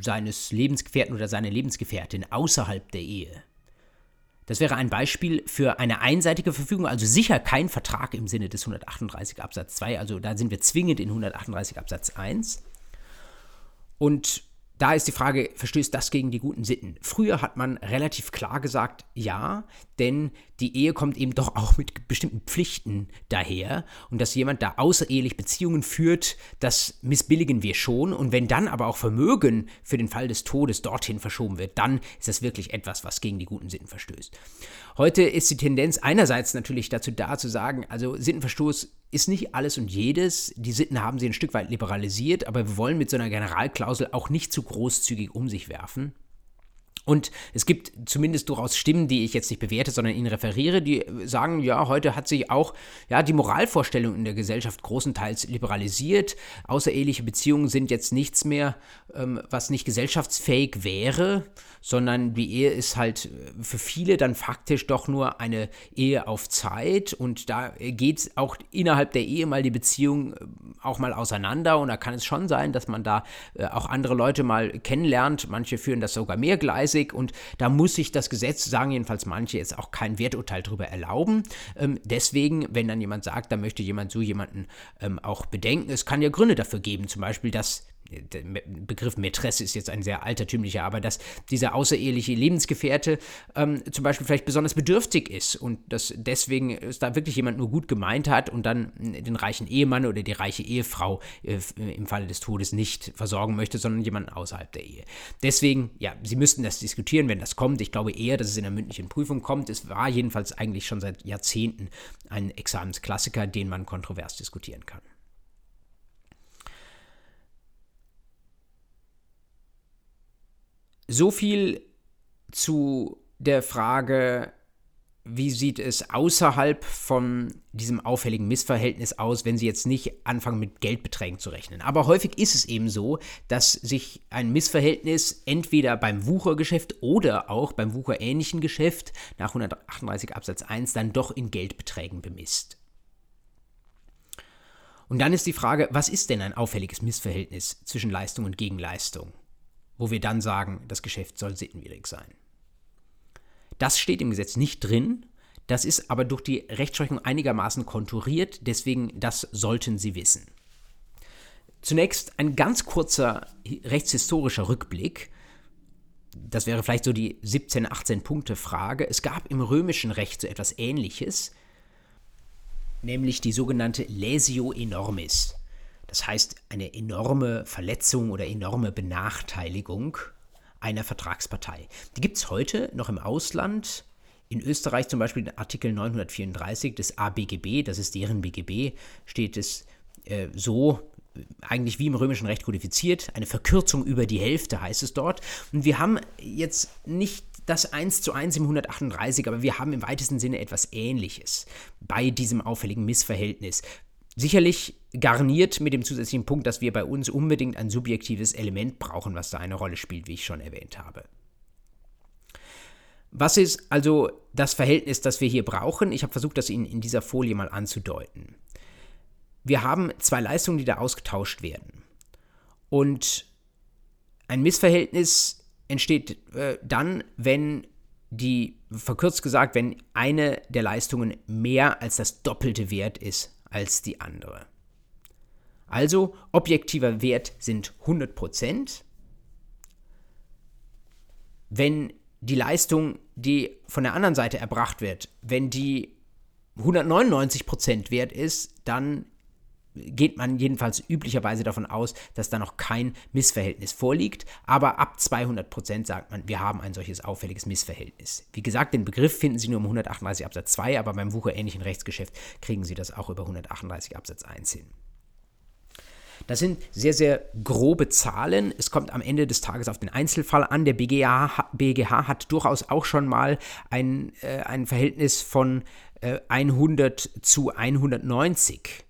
seines Lebensgefährten oder seiner Lebensgefährtin außerhalb der Ehe. Das wäre ein Beispiel für eine einseitige Verfügung, also sicher kein Vertrag im Sinne des 138 Absatz 2, also da sind wir zwingend in 138 Absatz 1. Und da ist die Frage, verstößt das gegen die guten Sitten? Früher hat man relativ klar gesagt, ja, denn die Ehe kommt eben doch auch mit bestimmten Pflichten daher. Und dass jemand da außerehelich Beziehungen führt, das missbilligen wir schon. Und wenn dann aber auch Vermögen für den Fall des Todes dorthin verschoben wird, dann ist das wirklich etwas, was gegen die guten Sitten verstößt. Heute ist die Tendenz einerseits natürlich dazu da, zu sagen, also Sittenverstoß ist nicht alles und jedes. Die Sitten haben sie ein Stück weit liberalisiert, aber wir wollen mit so einer Generalklausel auch nicht zu großzügig um sich werfen. Und es gibt zumindest durchaus Stimmen, die ich jetzt nicht bewerte, sondern ihnen referiere, die sagen, ja, heute hat sich auch ja, die Moralvorstellung in der Gesellschaft großenteils liberalisiert. Außereheliche Beziehungen sind jetzt nichts mehr, ähm, was nicht gesellschaftsfähig wäre, sondern die Ehe ist halt für viele dann faktisch doch nur eine Ehe auf Zeit und da geht auch innerhalb der Ehe mal die Beziehung äh, auch mal auseinander und da kann es schon sein, dass man da äh, auch andere Leute mal kennenlernt. Manche führen das sogar mehrgleisig Basic und da muss sich das Gesetz, sagen jedenfalls manche, jetzt auch kein Werturteil darüber erlauben. Ähm, deswegen, wenn dann jemand sagt, da möchte jemand so jemanden ähm, auch bedenken, es kann ja Gründe dafür geben, zum Beispiel, dass der Begriff Mätresse ist jetzt ein sehr altertümlicher, aber dass dieser außereheliche Lebensgefährte ähm, zum Beispiel vielleicht besonders bedürftig ist und dass deswegen es da wirklich jemand nur gut gemeint hat und dann den reichen Ehemann oder die reiche Ehefrau äh, im Falle des Todes nicht versorgen möchte, sondern jemanden außerhalb der Ehe. Deswegen, ja, Sie müssten das diskutieren, wenn das kommt. Ich glaube eher, dass es in der mündlichen Prüfung kommt. Es war jedenfalls eigentlich schon seit Jahrzehnten ein Examensklassiker, den man kontrovers diskutieren kann. So viel zu der Frage, wie sieht es außerhalb von diesem auffälligen Missverhältnis aus, wenn Sie jetzt nicht anfangen mit Geldbeträgen zu rechnen. Aber häufig ist es eben so, dass sich ein Missverhältnis entweder beim Wuchergeschäft oder auch beim wucherähnlichen Geschäft nach 138 Absatz 1 dann doch in Geldbeträgen bemisst. Und dann ist die Frage, was ist denn ein auffälliges Missverhältnis zwischen Leistung und Gegenleistung? Wo wir dann sagen, das Geschäft soll sittenwidrig sein. Das steht im Gesetz nicht drin, das ist aber durch die Rechtsprechung einigermaßen konturiert, deswegen das sollten Sie wissen. Zunächst ein ganz kurzer rechtshistorischer Rückblick. Das wäre vielleicht so die 17, 18 Punkte Frage. Es gab im römischen Recht so etwas Ähnliches, nämlich die sogenannte Lesio enormis. Das heißt, eine enorme Verletzung oder enorme Benachteiligung einer Vertragspartei. Die gibt es heute noch im Ausland. In Österreich zum Beispiel in Artikel 934 des ABGB, das ist deren BGB, steht es äh, so, eigentlich wie im römischen Recht kodifiziert, eine Verkürzung über die Hälfte heißt es dort. Und wir haben jetzt nicht das 1 zu 1 im 138, aber wir haben im weitesten Sinne etwas Ähnliches bei diesem auffälligen Missverhältnis. Sicherlich garniert mit dem zusätzlichen Punkt, dass wir bei uns unbedingt ein subjektives Element brauchen, was da eine Rolle spielt, wie ich schon erwähnt habe. Was ist also das Verhältnis, das wir hier brauchen? Ich habe versucht, das Ihnen in dieser Folie mal anzudeuten. Wir haben zwei Leistungen, die da ausgetauscht werden. Und ein Missverhältnis entsteht äh, dann, wenn die, verkürzt gesagt, wenn eine der Leistungen mehr als das doppelte Wert ist als die andere. Also objektiver Wert sind 100%. Wenn die Leistung, die von der anderen Seite erbracht wird, wenn die 199% wert ist, dann geht man jedenfalls üblicherweise davon aus, dass da noch kein Missverhältnis vorliegt. Aber ab 200 Prozent sagt man, wir haben ein solches auffälliges Missverhältnis. Wie gesagt, den Begriff finden Sie nur im 138 Absatz 2, aber beim wucherähnlichen Rechtsgeschäft kriegen Sie das auch über 138 Absatz 1 hin. Das sind sehr, sehr grobe Zahlen. Es kommt am Ende des Tages auf den Einzelfall an. Der BGH, BGH hat durchaus auch schon mal ein, äh, ein Verhältnis von äh, 100 zu 190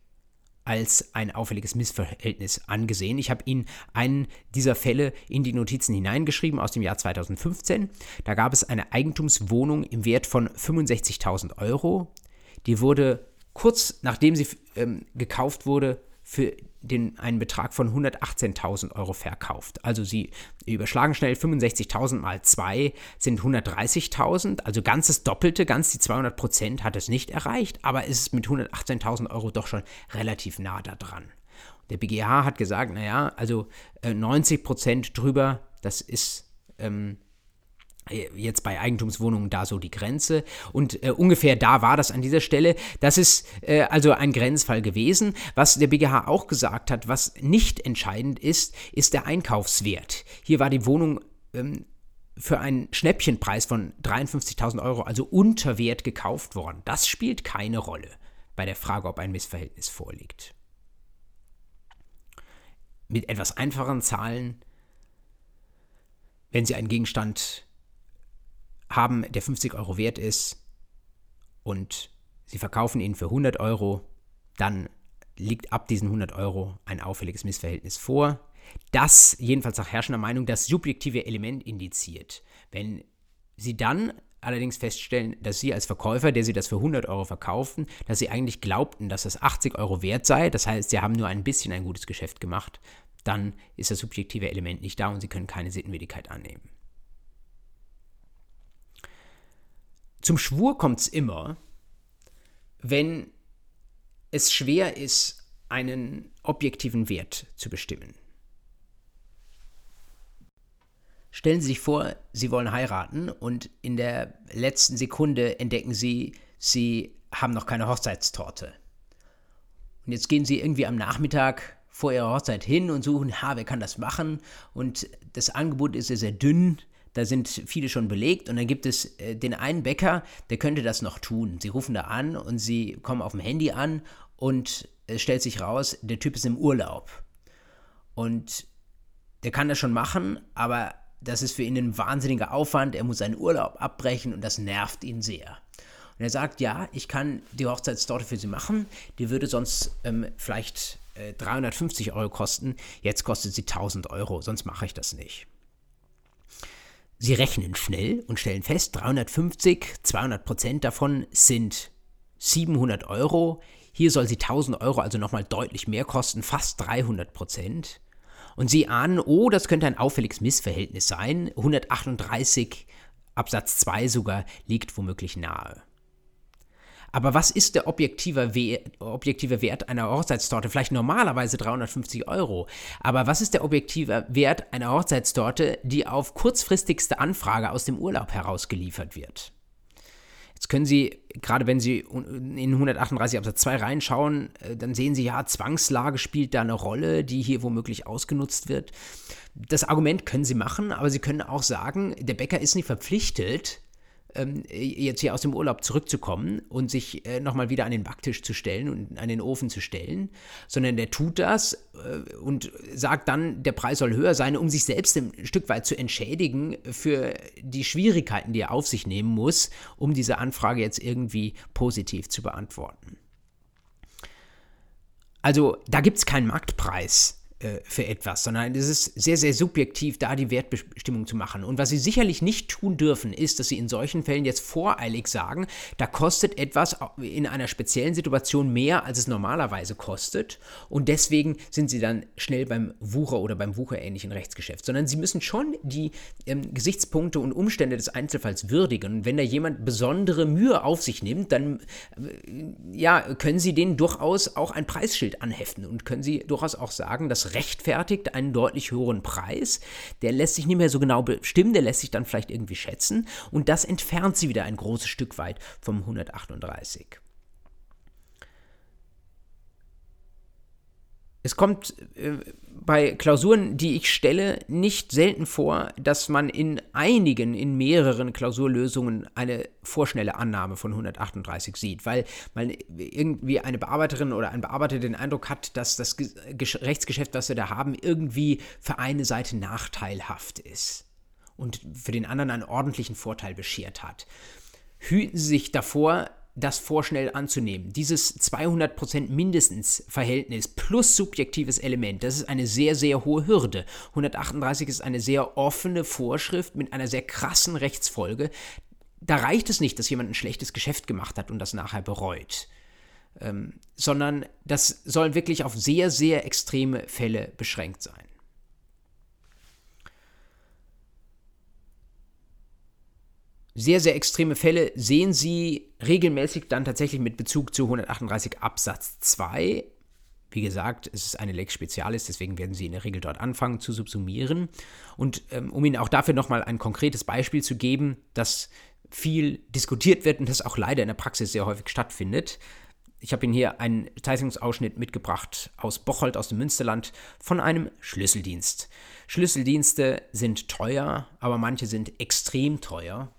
als ein auffälliges Missverhältnis angesehen. Ich habe Ihnen einen dieser Fälle in die Notizen hineingeschrieben aus dem Jahr 2015. Da gab es eine Eigentumswohnung im Wert von 65.000 Euro. Die wurde kurz nachdem sie ähm, gekauft wurde für den, einen Betrag von 118.000 Euro verkauft. Also sie überschlagen schnell 65.000 mal 2 sind 130.000, also ganzes Doppelte, ganz die 200 Prozent hat es nicht erreicht, aber ist mit 118.000 Euro doch schon relativ nah da dran. Der BGH hat gesagt, naja, also äh, 90 Prozent drüber, das ist ähm, jetzt bei Eigentumswohnungen da so die Grenze. Und äh, ungefähr da war das an dieser Stelle. Das ist äh, also ein Grenzfall gewesen. Was der BGH auch gesagt hat, was nicht entscheidend ist, ist der Einkaufswert. Hier war die Wohnung ähm, für einen Schnäppchenpreis von 53.000 Euro, also unter Wert gekauft worden. Das spielt keine Rolle bei der Frage, ob ein Missverhältnis vorliegt. Mit etwas einfachen Zahlen, wenn Sie einen Gegenstand haben, der 50 Euro wert ist und sie verkaufen ihn für 100 Euro, dann liegt ab diesen 100 Euro ein auffälliges Missverhältnis vor, das jedenfalls nach herrschender Meinung das subjektive Element indiziert. Wenn Sie dann allerdings feststellen, dass Sie als Verkäufer, der Sie das für 100 Euro verkaufen, dass Sie eigentlich glaubten, dass das 80 Euro wert sei, das heißt, Sie haben nur ein bisschen ein gutes Geschäft gemacht, dann ist das subjektive Element nicht da und Sie können keine Sittenwidrigkeit annehmen. Zum Schwur kommt es immer, wenn es schwer ist, einen objektiven Wert zu bestimmen. Stellen Sie sich vor, Sie wollen heiraten und in der letzten Sekunde entdecken Sie, Sie haben noch keine Hochzeitstorte. Und jetzt gehen Sie irgendwie am Nachmittag vor Ihrer Hochzeit hin und suchen, ha, wer kann das machen? Und das Angebot ist sehr, sehr dünn da sind viele schon belegt und dann gibt es äh, den einen Bäcker, der könnte das noch tun. Sie rufen da an und sie kommen auf dem Handy an und es stellt sich raus, der Typ ist im Urlaub. Und der kann das schon machen, aber das ist für ihn ein wahnsinniger Aufwand. Er muss seinen Urlaub abbrechen und das nervt ihn sehr. Und er sagt, ja, ich kann die Hochzeitstorte für Sie machen. Die würde sonst ähm, vielleicht äh, 350 Euro kosten. Jetzt kostet sie 1000 Euro, sonst mache ich das nicht. Sie rechnen schnell und stellen fest, 350, 200 Prozent davon sind 700 Euro. Hier soll sie 1000 Euro also nochmal deutlich mehr kosten, fast 300 Prozent. Und Sie ahnen, oh, das könnte ein auffälliges Missverhältnis sein. 138 Absatz 2 sogar liegt womöglich nahe. Aber was ist der objektive Wert, objektive Wert einer Hochzeitstorte? Vielleicht normalerweise 350 Euro. Aber was ist der objektive Wert einer Hochzeitstorte, die auf kurzfristigste Anfrage aus dem Urlaub herausgeliefert wird? Jetzt können Sie, gerade wenn Sie in 138 Absatz 2 reinschauen, äh, dann sehen Sie, ja, Zwangslage spielt da eine Rolle, die hier womöglich ausgenutzt wird. Das Argument können Sie machen, aber Sie können auch sagen, der Bäcker ist nicht verpflichtet, ähm, jetzt hier aus dem Urlaub zurückzukommen und sich äh, nochmal wieder an den Backtisch zu stellen und an den Ofen zu stellen, sondern der tut das äh, und sagt dann, der Preis soll höher sein, um sich selbst ein Stück weit zu entschädigen für die Schwierigkeiten, die er auf sich nehmen muss, um diese Anfrage jetzt irgendwie positiv zu beantworten. Also da gibt es keinen Marktpreis äh, für etwas, sondern es ist sehr, sehr subjektiv, da die Wertbestimmung zu machen. Und was Sie sicherlich nicht tun dürfen, ist, dass Sie in solchen Fällen jetzt voreilig sagen, da kostet etwas in einer speziellen Situation mehr, als es normalerweise kostet. Und deswegen sind Sie dann schnell beim Wucher oder beim Wucherähnlichen Rechtsgeschäft, sondern Sie müssen schon die ähm, Gesichtspunkte und Umstände des Einzelfalls würdigen. Und wenn da jemand besondere Mühe auf sich nimmt, dann äh, ja, können Sie denen durchaus auch ein Preisschild anheften und können Sie durchaus auch sagen, dass rechtfertigt einen deutlich höheren Preis. Der lässt sich nicht mehr so genau bestimmen, der lässt sich dann vielleicht irgendwie schätzen und das entfernt sie wieder ein großes Stück weit vom 138. Es kommt äh, bei Klausuren, die ich stelle, nicht selten vor, dass man in einigen, in mehreren Klausurlösungen eine vorschnelle Annahme von 138 sieht, weil man irgendwie eine Bearbeiterin oder ein Bearbeiter den Eindruck hat, dass das Rechtsgeschäft, was wir da haben, irgendwie für eine Seite nachteilhaft ist und für den anderen einen ordentlichen Vorteil beschert hat. Hüten Sie sich davor, das vorschnell anzunehmen. Dieses 200% mindestens Verhältnis plus subjektives Element, das ist eine sehr, sehr hohe Hürde. 138 ist eine sehr offene Vorschrift mit einer sehr krassen Rechtsfolge. Da reicht es nicht, dass jemand ein schlechtes Geschäft gemacht hat und das nachher bereut. Ähm, sondern das soll wirklich auf sehr, sehr extreme Fälle beschränkt sein. Sehr, sehr extreme Fälle sehen Sie regelmäßig dann tatsächlich mit Bezug zu 138 Absatz 2. Wie gesagt, es ist eine Lex Spezialis, deswegen werden Sie in der Regel dort anfangen zu subsumieren. Und ähm, um Ihnen auch dafür nochmal ein konkretes Beispiel zu geben, das viel diskutiert wird und das auch leider in der Praxis sehr häufig stattfindet. Ich habe Ihnen hier einen Zeitungsausschnitt mitgebracht aus Bocholt, aus dem Münsterland, von einem Schlüsseldienst. Schlüsseldienste sind teuer, aber manche sind extrem teuer.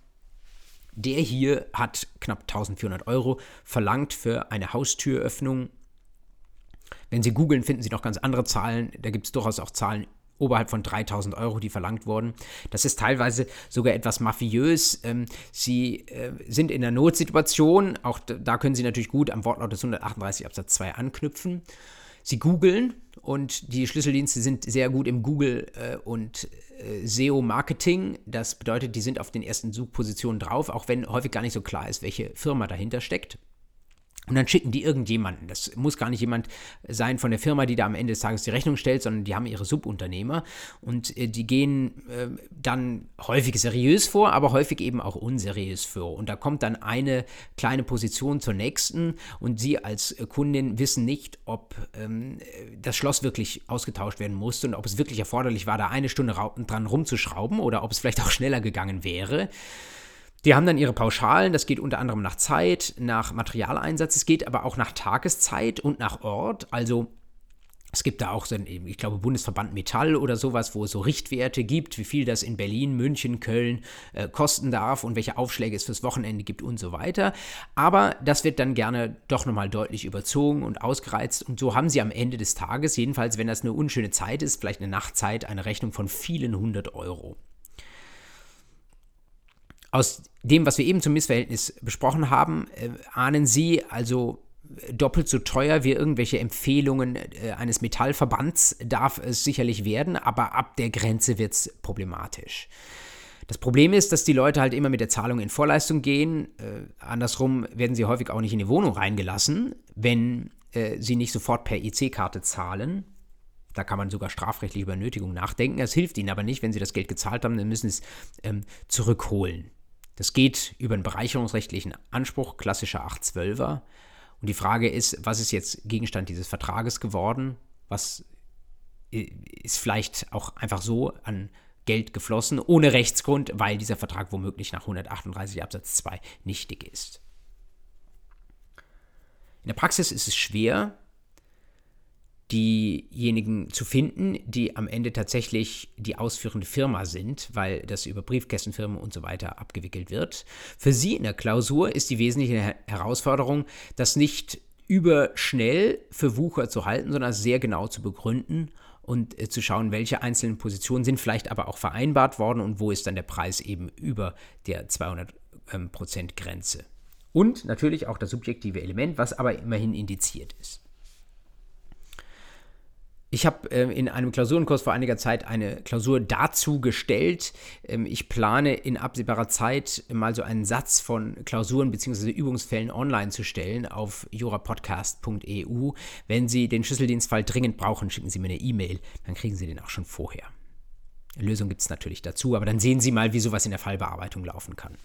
Der hier hat knapp 1400 Euro verlangt für eine Haustüröffnung. Wenn Sie googeln, finden Sie noch ganz andere Zahlen. Da gibt es durchaus auch Zahlen oberhalb von 3000 Euro, die verlangt wurden. Das ist teilweise sogar etwas mafiös. Ähm, Sie äh, sind in einer Notsituation. Auch da können Sie natürlich gut am Wortlaut des 138 Absatz 2 anknüpfen. Sie googeln und die Schlüsseldienste sind sehr gut im Google äh, und äh, SEO-Marketing. Das bedeutet, die sind auf den ersten Suchpositionen drauf, auch wenn häufig gar nicht so klar ist, welche Firma dahinter steckt. Und dann schicken die irgendjemanden. Das muss gar nicht jemand sein von der Firma, die da am Ende des Tages die Rechnung stellt, sondern die haben ihre Subunternehmer. Und äh, die gehen äh, dann häufig seriös vor, aber häufig eben auch unseriös vor. Und da kommt dann eine kleine Position zur nächsten. Und Sie als Kundin wissen nicht, ob ähm, das Schloss wirklich ausgetauscht werden musste und ob es wirklich erforderlich war, da eine Stunde dran rumzuschrauben oder ob es vielleicht auch schneller gegangen wäre. Die haben dann ihre Pauschalen, das geht unter anderem nach Zeit, nach Materialeinsatz, es geht aber auch nach Tageszeit und nach Ort. Also es gibt da auch so ein, ich glaube, Bundesverband Metall oder sowas, wo es so Richtwerte gibt, wie viel das in Berlin, München, Köln äh, kosten darf und welche Aufschläge es fürs Wochenende gibt und so weiter. Aber das wird dann gerne doch nochmal deutlich überzogen und ausgereizt. Und so haben sie am Ende des Tages, jedenfalls wenn das eine unschöne Zeit ist, vielleicht eine Nachtzeit, eine Rechnung von vielen hundert Euro. Aus dem, was wir eben zum Missverhältnis besprochen haben, äh, ahnen Sie also doppelt so teuer wie irgendwelche Empfehlungen äh, eines Metallverbands darf es sicherlich werden, aber ab der Grenze wird es problematisch. Das Problem ist, dass die Leute halt immer mit der Zahlung in Vorleistung gehen. Äh, andersrum werden sie häufig auch nicht in die Wohnung reingelassen, wenn äh, sie nicht sofort per IC-Karte zahlen. Da kann man sogar strafrechtlich über Nötigung nachdenken. Es hilft ihnen aber nicht, wenn sie das Geld gezahlt haben, dann müssen sie es ähm, zurückholen. Das geht über einen bereicherungsrechtlichen Anspruch, klassischer 812er. Und die Frage ist, was ist jetzt Gegenstand dieses Vertrages geworden? Was ist vielleicht auch einfach so an Geld geflossen, ohne Rechtsgrund, weil dieser Vertrag womöglich nach 138 Absatz 2 nichtig ist. In der Praxis ist es schwer, diejenigen zu finden, die am Ende tatsächlich die ausführende Firma sind, weil das über Briefkästenfirmen und so weiter abgewickelt wird. Für Sie in der Klausur ist die wesentliche Herausforderung, das nicht überschnell für Wucher zu halten, sondern sehr genau zu begründen und äh, zu schauen, welche einzelnen Positionen sind vielleicht aber auch vereinbart worden und wo ist dann der Preis eben über der 200 ähm, Prozent Grenze. Und natürlich auch das subjektive Element, was aber immerhin indiziert ist. Ich habe äh, in einem Klausurenkurs vor einiger Zeit eine Klausur dazu gestellt. Ähm, ich plane in absehbarer Zeit mal so einen Satz von Klausuren bzw. Übungsfällen online zu stellen auf jurapodcast.eu. Wenn Sie den Schlüsseldienstfall dringend brauchen, schicken Sie mir eine E-Mail, dann kriegen Sie den auch schon vorher. Lösung gibt es natürlich dazu, aber dann sehen Sie mal, wie sowas in der Fallbearbeitung laufen kann.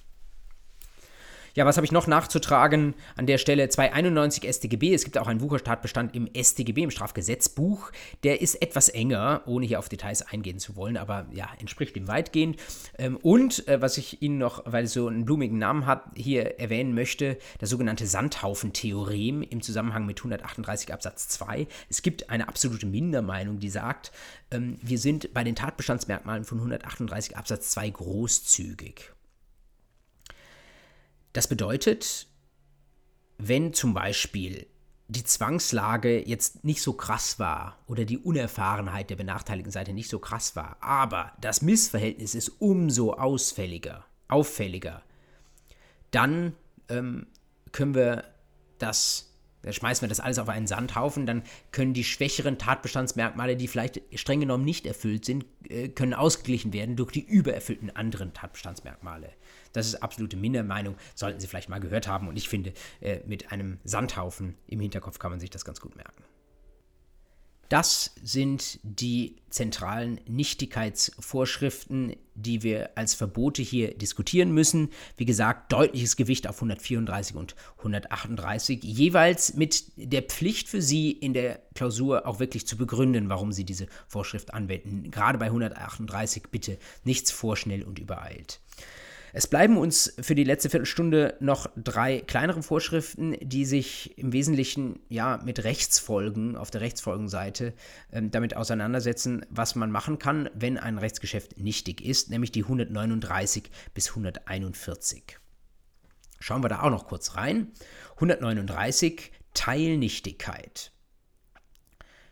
Ja, was habe ich noch nachzutragen an der Stelle? 291 StGB. Es gibt auch einen Wucherstatbestand im StGB, im Strafgesetzbuch. Der ist etwas enger, ohne hier auf Details eingehen zu wollen, aber ja, entspricht ihm weitgehend. Ähm, und äh, was ich Ihnen noch, weil es so einen blumigen Namen hat, hier erwähnen möchte, das sogenannte Sandhaufen-Theorem im Zusammenhang mit 138 Absatz 2. Es gibt eine absolute Mindermeinung, die sagt, ähm, wir sind bei den Tatbestandsmerkmalen von 138 Absatz 2 großzügig. Das bedeutet, wenn zum Beispiel die Zwangslage jetzt nicht so krass war oder die Unerfahrenheit der benachteiligten Seite nicht so krass war, aber das Missverhältnis ist umso ausfälliger, auffälliger, dann ähm, können wir das da schmeißen wir das alles auf einen Sandhaufen, dann können die schwächeren Tatbestandsmerkmale, die vielleicht streng genommen nicht erfüllt sind, äh, können ausgeglichen werden durch die übererfüllten anderen Tatbestandsmerkmale. Das ist absolute Mindermeinung, sollten Sie vielleicht mal gehört haben und ich finde, äh, mit einem Sandhaufen im Hinterkopf kann man sich das ganz gut merken. Das sind die zentralen Nichtigkeitsvorschriften, die wir als Verbote hier diskutieren müssen. Wie gesagt, deutliches Gewicht auf 134 und 138, jeweils mit der Pflicht für Sie in der Klausur auch wirklich zu begründen, warum Sie diese Vorschrift anwenden. Gerade bei 138 bitte nichts vorschnell und übereilt. Es bleiben uns für die letzte Viertelstunde noch drei kleinere Vorschriften, die sich im Wesentlichen ja mit Rechtsfolgen auf der Rechtsfolgenseite ähm, damit auseinandersetzen, was man machen kann, wenn ein Rechtsgeschäft nichtig ist, nämlich die 139 bis 141. Schauen wir da auch noch kurz rein. 139 Teilnichtigkeit.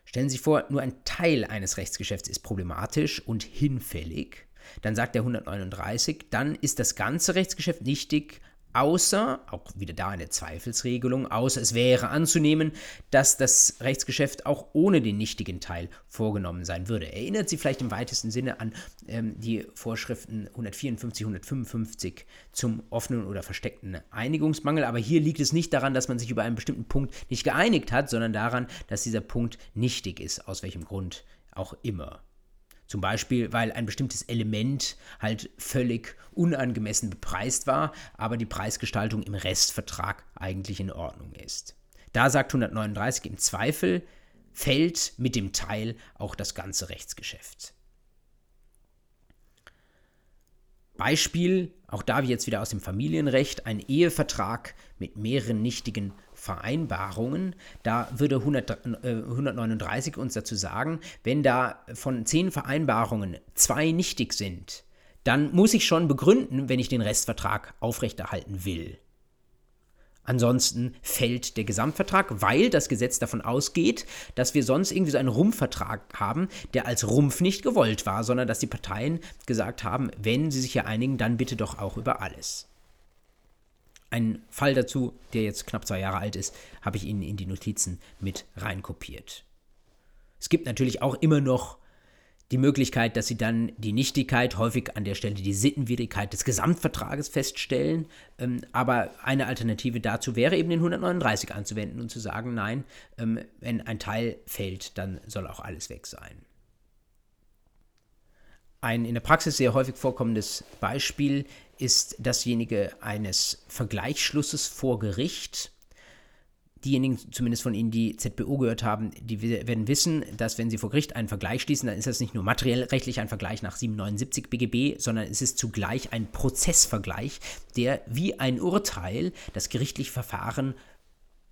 Stellen Sie sich vor, nur ein Teil eines Rechtsgeschäfts ist problematisch und hinfällig. Dann sagt der 139, dann ist das ganze Rechtsgeschäft nichtig, außer, auch wieder da eine Zweifelsregelung, außer es wäre anzunehmen, dass das Rechtsgeschäft auch ohne den nichtigen Teil vorgenommen sein würde. Erinnert Sie vielleicht im weitesten Sinne an ähm, die Vorschriften 154, 155 zum offenen oder versteckten Einigungsmangel, aber hier liegt es nicht daran, dass man sich über einen bestimmten Punkt nicht geeinigt hat, sondern daran, dass dieser Punkt nichtig ist, aus welchem Grund auch immer. Zum Beispiel, weil ein bestimmtes Element halt völlig unangemessen bepreist war, aber die Preisgestaltung im Restvertrag eigentlich in Ordnung ist. Da sagt 139 im Zweifel, fällt mit dem Teil auch das ganze Rechtsgeschäft. Beispiel, auch da wie jetzt wieder aus dem Familienrecht, ein Ehevertrag mit mehreren nichtigen Vereinbarungen. Da würde 100, äh, 139 uns dazu sagen, wenn da von zehn Vereinbarungen zwei nichtig sind, dann muss ich schon begründen, wenn ich den Restvertrag aufrechterhalten will. Ansonsten fällt der Gesamtvertrag, weil das Gesetz davon ausgeht, dass wir sonst irgendwie so einen Rumpfvertrag haben, der als Rumpf nicht gewollt war, sondern dass die Parteien gesagt haben, wenn sie sich hier einigen, dann bitte doch auch über alles. Ein Fall dazu, der jetzt knapp zwei Jahre alt ist, habe ich Ihnen in die Notizen mit reinkopiert. Es gibt natürlich auch immer noch die Möglichkeit, dass Sie dann die Nichtigkeit, häufig an der Stelle die Sittenwidrigkeit des Gesamtvertrages feststellen. Ähm, aber eine Alternative dazu wäre eben den 139 anzuwenden und zu sagen, nein, ähm, wenn ein Teil fällt, dann soll auch alles weg sein. Ein in der Praxis sehr häufig vorkommendes Beispiel ist dasjenige eines Vergleichsschlusses vor Gericht. Diejenigen, zumindest von Ihnen, die ZBO gehört haben, die werden wissen, dass wenn Sie vor Gericht einen Vergleich schließen, dann ist das nicht nur materiell rechtlich ein Vergleich nach 779 BGB, sondern es ist zugleich ein Prozessvergleich, der wie ein Urteil das gerichtliche Verfahren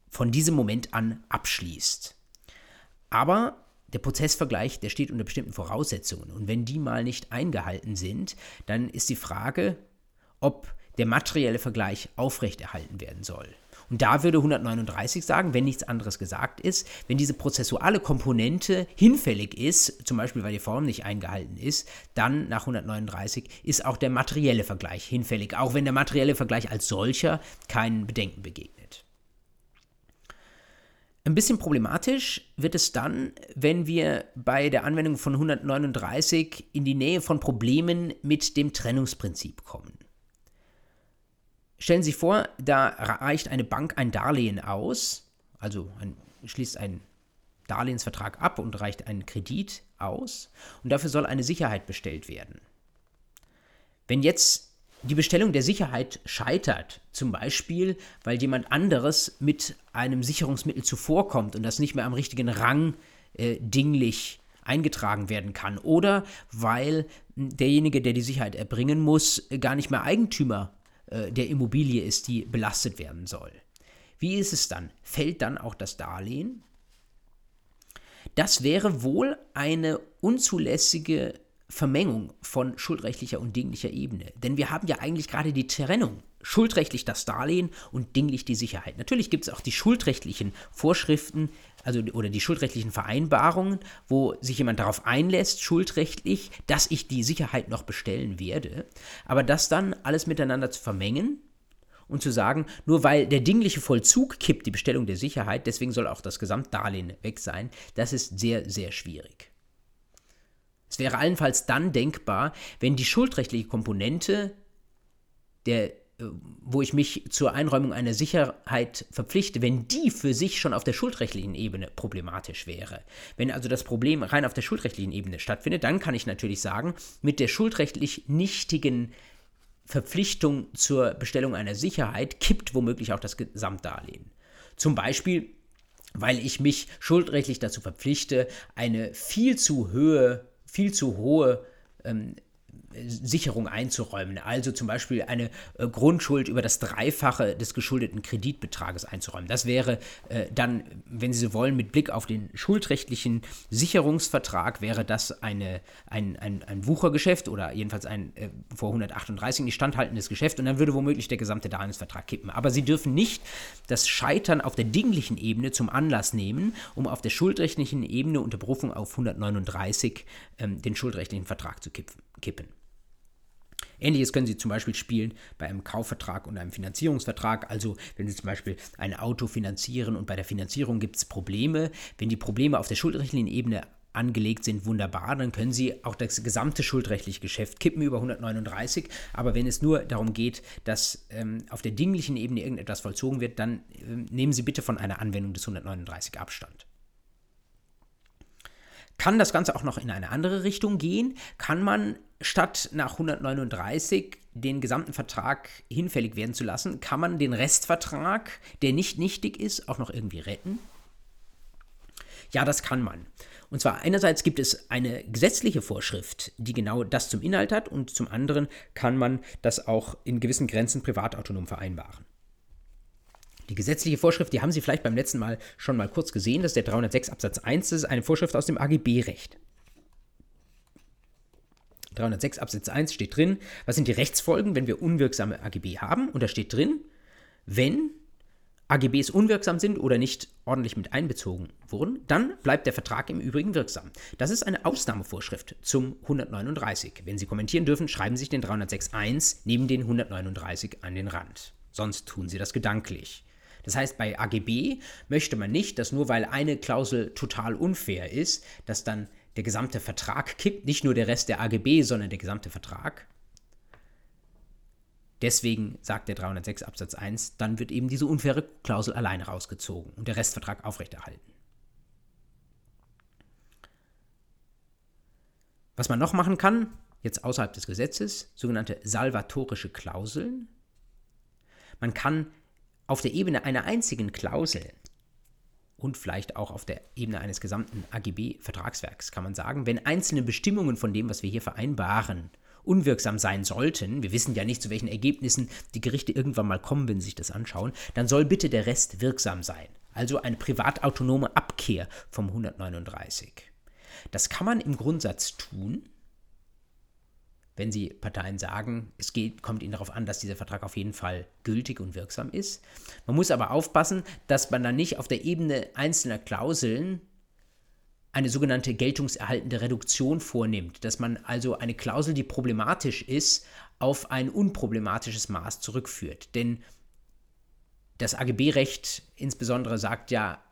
von diesem Moment an abschließt. Aber der Prozessvergleich, der steht unter bestimmten Voraussetzungen. Und wenn die mal nicht eingehalten sind, dann ist die Frage, ob der materielle Vergleich aufrechterhalten werden soll. Und da würde 139 sagen, wenn nichts anderes gesagt ist, wenn diese prozessuale Komponente hinfällig ist, zum Beispiel weil die Form nicht eingehalten ist, dann nach 139 ist auch der materielle Vergleich hinfällig, auch wenn der materielle Vergleich als solcher keinen Bedenken begegnet. Ein bisschen problematisch wird es dann, wenn wir bei der Anwendung von 139 in die Nähe von Problemen mit dem Trennungsprinzip kommen. Stellen Sie sich vor, da reicht eine Bank ein Darlehen aus, also ein, schließt einen Darlehensvertrag ab und reicht einen Kredit aus und dafür soll eine Sicherheit bestellt werden. Wenn jetzt die Bestellung der Sicherheit scheitert, zum Beispiel, weil jemand anderes mit einem Sicherungsmittel zuvorkommt und das nicht mehr am richtigen Rang äh, dinglich eingetragen werden kann, oder weil derjenige, der die Sicherheit erbringen muss, gar nicht mehr Eigentümer äh, der Immobilie ist, die belastet werden soll. Wie ist es dann? Fällt dann auch das Darlehen? Das wäre wohl eine unzulässige Vermengung von schuldrechtlicher und dinglicher Ebene. Denn wir haben ja eigentlich gerade die Trennung. Schuldrechtlich das Darlehen und dinglich die Sicherheit. Natürlich gibt es auch die schuldrechtlichen Vorschriften, also oder die schuldrechtlichen Vereinbarungen, wo sich jemand darauf einlässt, schuldrechtlich, dass ich die Sicherheit noch bestellen werde. Aber das dann alles miteinander zu vermengen und zu sagen, nur weil der dingliche Vollzug kippt, die Bestellung der Sicherheit, deswegen soll auch das Gesamtdarlehen weg sein, das ist sehr, sehr schwierig. Es wäre allenfalls dann denkbar, wenn die schuldrechtliche Komponente, der, wo ich mich zur Einräumung einer Sicherheit verpflichte, wenn die für sich schon auf der schuldrechtlichen Ebene problematisch wäre. Wenn also das Problem rein auf der schuldrechtlichen Ebene stattfindet, dann kann ich natürlich sagen, mit der schuldrechtlich nichtigen Verpflichtung zur Bestellung einer Sicherheit kippt womöglich auch das Gesamtdarlehen. Zum Beispiel, weil ich mich schuldrechtlich dazu verpflichte, eine viel zu hohe viel zu hohe ähm, Sicherung einzuräumen. Also zum Beispiel eine äh, Grundschuld über das Dreifache des geschuldeten Kreditbetrages einzuräumen. Das wäre äh, dann, wenn Sie so wollen, mit Blick auf den schuldrechtlichen Sicherungsvertrag, wäre das eine, ein, ein, ein Wuchergeschäft oder jedenfalls ein äh, vor 138 nicht standhaltendes Geschäft und dann würde womöglich der gesamte Darlehensvertrag kippen. Aber Sie dürfen nicht das Scheitern auf der dinglichen Ebene zum Anlass nehmen, um auf der schuldrechtlichen Ebene unter Berufung auf 139 ähm, den schuldrechtlichen Vertrag zu kippen. Ähnliches können Sie zum Beispiel spielen bei einem Kaufvertrag und einem Finanzierungsvertrag. Also wenn Sie zum Beispiel ein Auto finanzieren und bei der Finanzierung gibt es Probleme. Wenn die Probleme auf der schuldrechtlichen Ebene angelegt sind, wunderbar, dann können Sie auch das gesamte schuldrechtliche Geschäft kippen über 139. Aber wenn es nur darum geht, dass ähm, auf der dinglichen Ebene irgendetwas vollzogen wird, dann ähm, nehmen Sie bitte von einer Anwendung des 139 Abstand. Kann das Ganze auch noch in eine andere Richtung gehen? Kann man statt nach 139 den gesamten Vertrag hinfällig werden zu lassen, kann man den Restvertrag, der nicht nichtig ist, auch noch irgendwie retten? Ja, das kann man. Und zwar einerseits gibt es eine gesetzliche Vorschrift, die genau das zum Inhalt hat, und zum anderen kann man das auch in gewissen Grenzen privatautonom vereinbaren. Die gesetzliche Vorschrift, die haben Sie vielleicht beim letzten Mal schon mal kurz gesehen, das ist der 306 Absatz 1, das ist eine Vorschrift aus dem AGB-Recht. 306 Absatz 1 steht drin, was sind die Rechtsfolgen, wenn wir unwirksame AGB haben? Und da steht drin, wenn AGBs unwirksam sind oder nicht ordentlich mit einbezogen wurden, dann bleibt der Vertrag im Übrigen wirksam. Das ist eine Ausnahmevorschrift zum 139. Wenn Sie kommentieren dürfen, schreiben Sie sich den 306.1 neben den 139 an den Rand. Sonst tun Sie das gedanklich. Das heißt, bei AGB möchte man nicht, dass nur weil eine Klausel total unfair ist, dass dann der gesamte Vertrag kippt, nicht nur der Rest der AGB, sondern der gesamte Vertrag. Deswegen sagt der 306 Absatz 1, dann wird eben diese unfaire Klausel alleine rausgezogen und der Restvertrag aufrechterhalten. Was man noch machen kann, jetzt außerhalb des Gesetzes, sogenannte salvatorische Klauseln. Man kann auf der Ebene einer einzigen Klausel und vielleicht auch auf der Ebene eines gesamten AGB-Vertragswerks kann man sagen, wenn einzelne Bestimmungen von dem, was wir hier vereinbaren, unwirksam sein sollten, wir wissen ja nicht, zu welchen Ergebnissen die Gerichte irgendwann mal kommen, wenn sie sich das anschauen, dann soll bitte der Rest wirksam sein. Also eine privatautonome Abkehr vom 139. Das kann man im Grundsatz tun, wenn Sie Parteien sagen, es geht, kommt Ihnen darauf an, dass dieser Vertrag auf jeden Fall gültig und wirksam ist. Man muss aber aufpassen, dass man dann nicht auf der Ebene einzelner Klauseln eine sogenannte geltungserhaltende Reduktion vornimmt, dass man also eine Klausel, die problematisch ist, auf ein unproblematisches Maß zurückführt. Denn das AGB-Recht insbesondere sagt ja,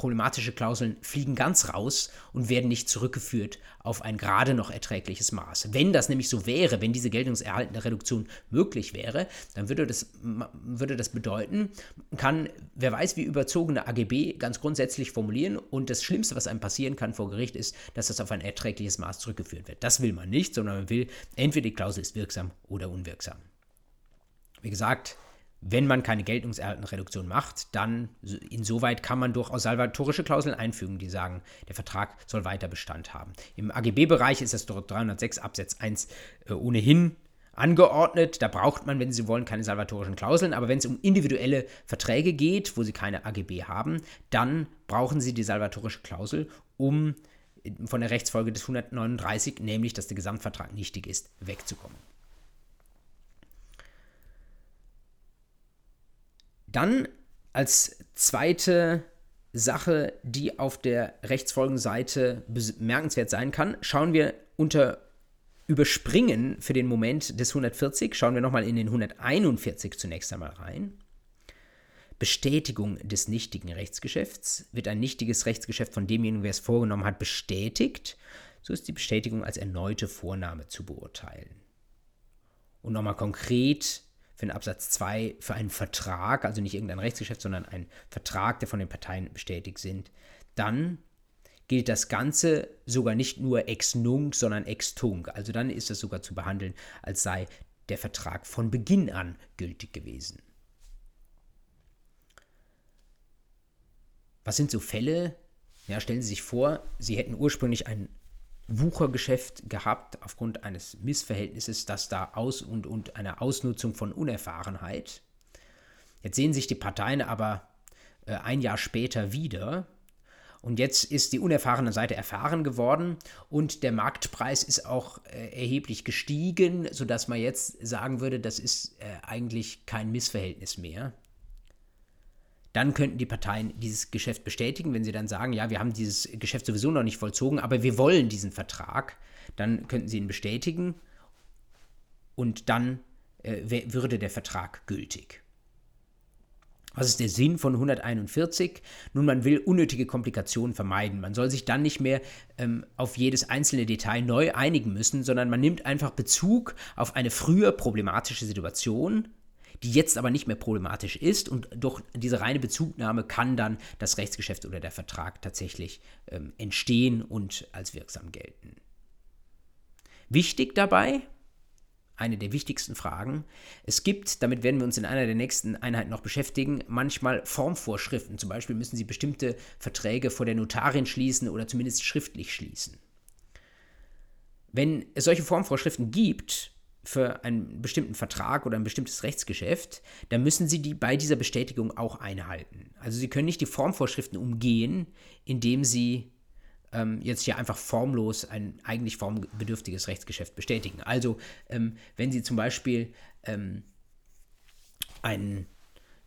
problematische Klauseln fliegen ganz raus und werden nicht zurückgeführt auf ein gerade noch erträgliches Maß. Wenn das nämlich so wäre, wenn diese geltungserhaltende Reduktion möglich wäre, dann würde das, würde das bedeuten, kann, wer weiß, wie überzogene AGB ganz grundsätzlich formulieren und das Schlimmste, was einem passieren kann vor Gericht, ist, dass das auf ein erträgliches Maß zurückgeführt wird. Das will man nicht, sondern man will, entweder die Klausel ist wirksam oder unwirksam. Wie gesagt, wenn man keine geltungserhaltende Reduktion macht, dann insoweit kann man durchaus salvatorische Klauseln einfügen, die sagen, der Vertrag soll weiter Bestand haben. Im AGB-Bereich ist das 306 Absatz 1 äh, ohnehin angeordnet. Da braucht man, wenn Sie wollen, keine salvatorischen Klauseln. Aber wenn es um individuelle Verträge geht, wo Sie keine AGB haben, dann brauchen Sie die salvatorische Klausel, um von der Rechtsfolge des 139, nämlich dass der Gesamtvertrag nichtig ist, wegzukommen. Dann als zweite Sache, die auf der Rechtsfolgenseite bemerkenswert sein kann, schauen wir unter Überspringen für den Moment des 140, schauen wir nochmal in den 141 zunächst einmal rein. Bestätigung des nichtigen Rechtsgeschäfts. Wird ein nichtiges Rechtsgeschäft von demjenigen, wer es vorgenommen hat, bestätigt, so ist die Bestätigung als erneute Vornahme zu beurteilen. Und nochmal konkret für den Absatz 2 für einen Vertrag, also nicht irgendein Rechtsgeschäft, sondern ein Vertrag, der von den Parteien bestätigt sind, dann gilt das Ganze sogar nicht nur ex nunc, sondern ex tunc. Also dann ist es sogar zu behandeln, als sei der Vertrag von Beginn an gültig gewesen. Was sind so Fälle? Ja, stellen Sie sich vor, Sie hätten ursprünglich einen Wuchergeschäft gehabt aufgrund eines Missverhältnisses, das da aus und, und einer Ausnutzung von Unerfahrenheit. Jetzt sehen sich die Parteien aber äh, ein Jahr später wieder und jetzt ist die unerfahrene Seite erfahren geworden und der Marktpreis ist auch äh, erheblich gestiegen, sodass man jetzt sagen würde, das ist äh, eigentlich kein Missverhältnis mehr dann könnten die Parteien dieses Geschäft bestätigen, wenn sie dann sagen, ja, wir haben dieses Geschäft sowieso noch nicht vollzogen, aber wir wollen diesen Vertrag, dann könnten sie ihn bestätigen und dann äh, würde der Vertrag gültig. Was ist der Sinn von 141? Nun, man will unnötige Komplikationen vermeiden. Man soll sich dann nicht mehr ähm, auf jedes einzelne Detail neu einigen müssen, sondern man nimmt einfach Bezug auf eine früher problematische Situation die jetzt aber nicht mehr problematisch ist und durch diese reine Bezugnahme kann dann das Rechtsgeschäft oder der Vertrag tatsächlich ähm, entstehen und als wirksam gelten. Wichtig dabei, eine der wichtigsten Fragen. Es gibt, damit werden wir uns in einer der nächsten Einheiten noch beschäftigen, manchmal Formvorschriften. Zum Beispiel müssen Sie bestimmte Verträge vor der Notarin schließen oder zumindest schriftlich schließen. Wenn es solche Formvorschriften gibt, für einen bestimmten Vertrag oder ein bestimmtes Rechtsgeschäft, dann müssen Sie die bei dieser Bestätigung auch einhalten. Also Sie können nicht die Formvorschriften umgehen, indem Sie ähm, jetzt hier einfach formlos ein eigentlich formbedürftiges Rechtsgeschäft bestätigen. Also ähm, wenn Sie zum Beispiel ähm, einen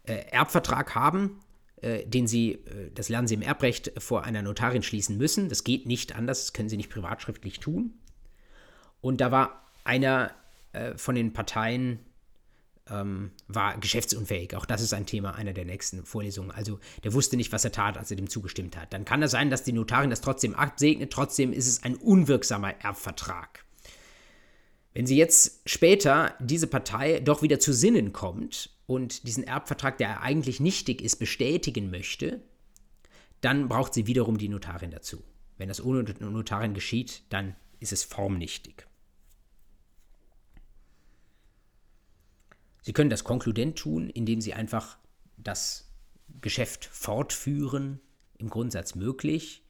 äh, Erbvertrag haben, äh, den Sie, äh, das lernen Sie im Erbrecht, vor einer Notarin schließen müssen, das geht nicht anders, das können Sie nicht privatschriftlich tun. Und da war einer äh, von den Parteien ähm, war geschäftsunfähig. Auch das ist ein Thema einer der nächsten Vorlesungen. Also der wusste nicht, was er tat, als er dem zugestimmt hat. Dann kann es sein, dass die Notarin das trotzdem absegnet. Trotzdem ist es ein unwirksamer Erbvertrag. Wenn sie jetzt später diese Partei doch wieder zu Sinnen kommt und diesen Erbvertrag, der eigentlich nichtig ist, bestätigen möchte, dann braucht sie wiederum die Notarin dazu. Wenn das ohne Notarin geschieht, dann ist es formnichtig. Sie können das konkludent tun, indem Sie einfach das Geschäft fortführen, im Grundsatz möglich.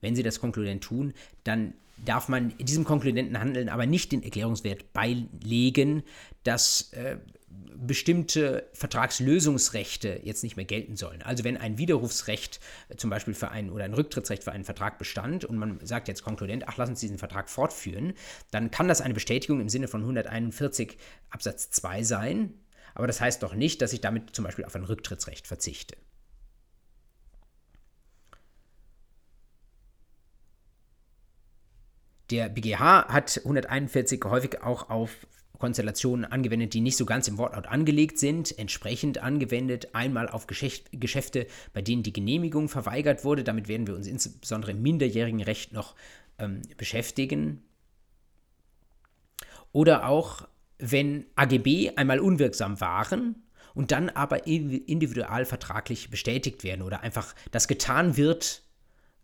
Wenn Sie das konkludent tun, dann darf man diesem konkludenten Handeln aber nicht den Erklärungswert beilegen, dass äh, bestimmte Vertragslösungsrechte jetzt nicht mehr gelten sollen. Also wenn ein Widerrufsrecht äh, zum Beispiel für einen oder ein Rücktrittsrecht für einen Vertrag bestand und man sagt jetzt konkludent, ach, lass uns diesen Vertrag fortführen, dann kann das eine Bestätigung im Sinne von 141 Absatz 2 sein. Aber das heißt doch nicht, dass ich damit zum Beispiel auf ein Rücktrittsrecht verzichte. Der BGH hat 141 häufig auch auf Konstellationen angewendet, die nicht so ganz im Wortlaut angelegt sind, entsprechend angewendet, einmal auf Geschäfte, bei denen die Genehmigung verweigert wurde. Damit werden wir uns insbesondere im minderjährigen Recht noch ähm, beschäftigen. Oder auch, wenn AGB einmal unwirksam waren und dann aber individualvertraglich bestätigt werden oder einfach das getan wird,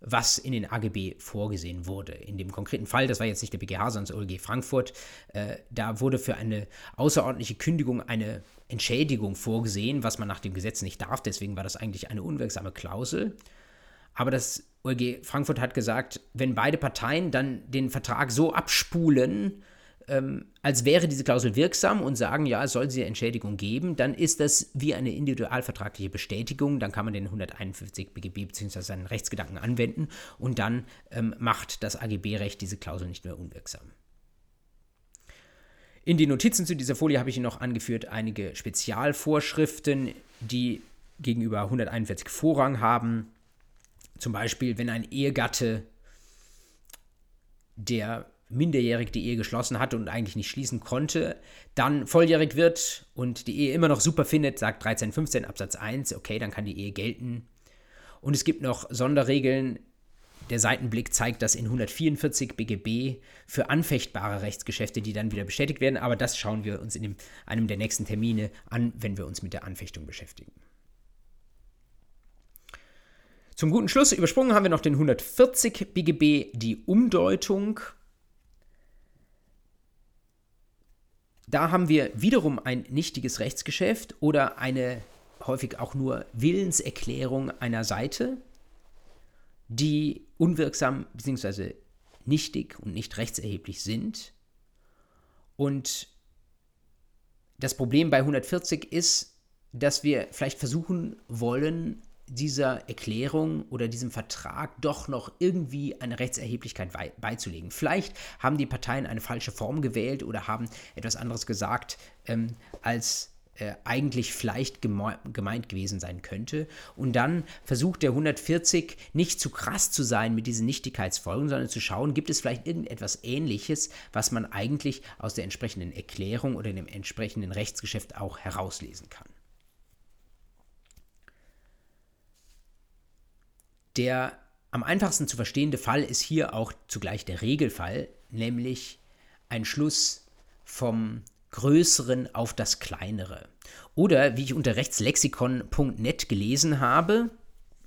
was in den AGB vorgesehen wurde. In dem konkreten Fall, das war jetzt nicht der BGH, sondern das OLG Frankfurt, äh, da wurde für eine außerordentliche Kündigung eine Entschädigung vorgesehen, was man nach dem Gesetz nicht darf. Deswegen war das eigentlich eine unwirksame Klausel. Aber das OLG Frankfurt hat gesagt, wenn beide Parteien dann den Vertrag so abspulen, ähm, als wäre diese Klausel wirksam und sagen, ja, es soll sie Entschädigung geben, dann ist das wie eine individualvertragliche Bestätigung. Dann kann man den 151 BGB bzw. seinen Rechtsgedanken anwenden und dann ähm, macht das AGB-Recht diese Klausel nicht mehr unwirksam. In den Notizen zu dieser Folie habe ich Ihnen noch angeführt einige Spezialvorschriften, die gegenüber 141 Vorrang haben. Zum Beispiel, wenn ein Ehegatte, der minderjährig die Ehe geschlossen hatte und eigentlich nicht schließen konnte, dann volljährig wird und die Ehe immer noch super findet, sagt 1315 Absatz 1, okay, dann kann die Ehe gelten. Und es gibt noch Sonderregeln. Der Seitenblick zeigt das in 144 BGB für anfechtbare Rechtsgeschäfte, die dann wieder bestätigt werden. Aber das schauen wir uns in dem, einem der nächsten Termine an, wenn wir uns mit der Anfechtung beschäftigen. Zum guten Schluss übersprungen haben wir noch den 140 BGB, die Umdeutung. Da haben wir wiederum ein nichtiges Rechtsgeschäft oder eine häufig auch nur Willenserklärung einer Seite, die unwirksam bzw. nichtig und nicht rechtserheblich sind. Und das Problem bei 140 ist, dass wir vielleicht versuchen wollen, dieser Erklärung oder diesem Vertrag doch noch irgendwie eine Rechtserheblichkeit beizulegen. Vielleicht haben die Parteien eine falsche Form gewählt oder haben etwas anderes gesagt, ähm, als äh, eigentlich vielleicht gemeint gewesen sein könnte. Und dann versucht der 140 nicht zu krass zu sein mit diesen Nichtigkeitsfolgen, sondern zu schauen, gibt es vielleicht irgendetwas Ähnliches, was man eigentlich aus der entsprechenden Erklärung oder dem entsprechenden Rechtsgeschäft auch herauslesen kann. Der am einfachsten zu verstehende Fall ist hier auch zugleich der Regelfall, nämlich ein Schluss vom Größeren auf das Kleinere. Oder wie ich unter rechtslexikon.net gelesen habe,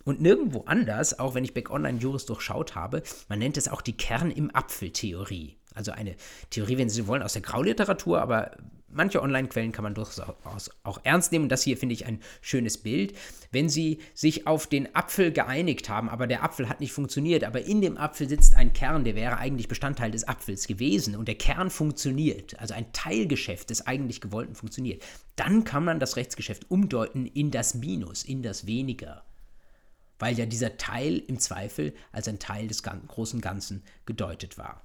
und nirgendwo anders, auch wenn ich Back Online Juris durchschaut habe, man nennt es auch die Kern im Apfel-Theorie. Also eine Theorie, wenn Sie wollen, aus der Grauliteratur, aber manche Online-Quellen kann man durchaus auch ernst nehmen. Und das hier finde ich ein schönes Bild. Wenn Sie sich auf den Apfel geeinigt haben, aber der Apfel hat nicht funktioniert, aber in dem Apfel sitzt ein Kern, der wäre eigentlich Bestandteil des Apfels gewesen und der Kern funktioniert, also ein Teilgeschäft des eigentlich Gewollten funktioniert, dann kann man das Rechtsgeschäft umdeuten in das Minus, in das Weniger. Weil ja dieser Teil im Zweifel als ein Teil des großen Ganzen gedeutet war.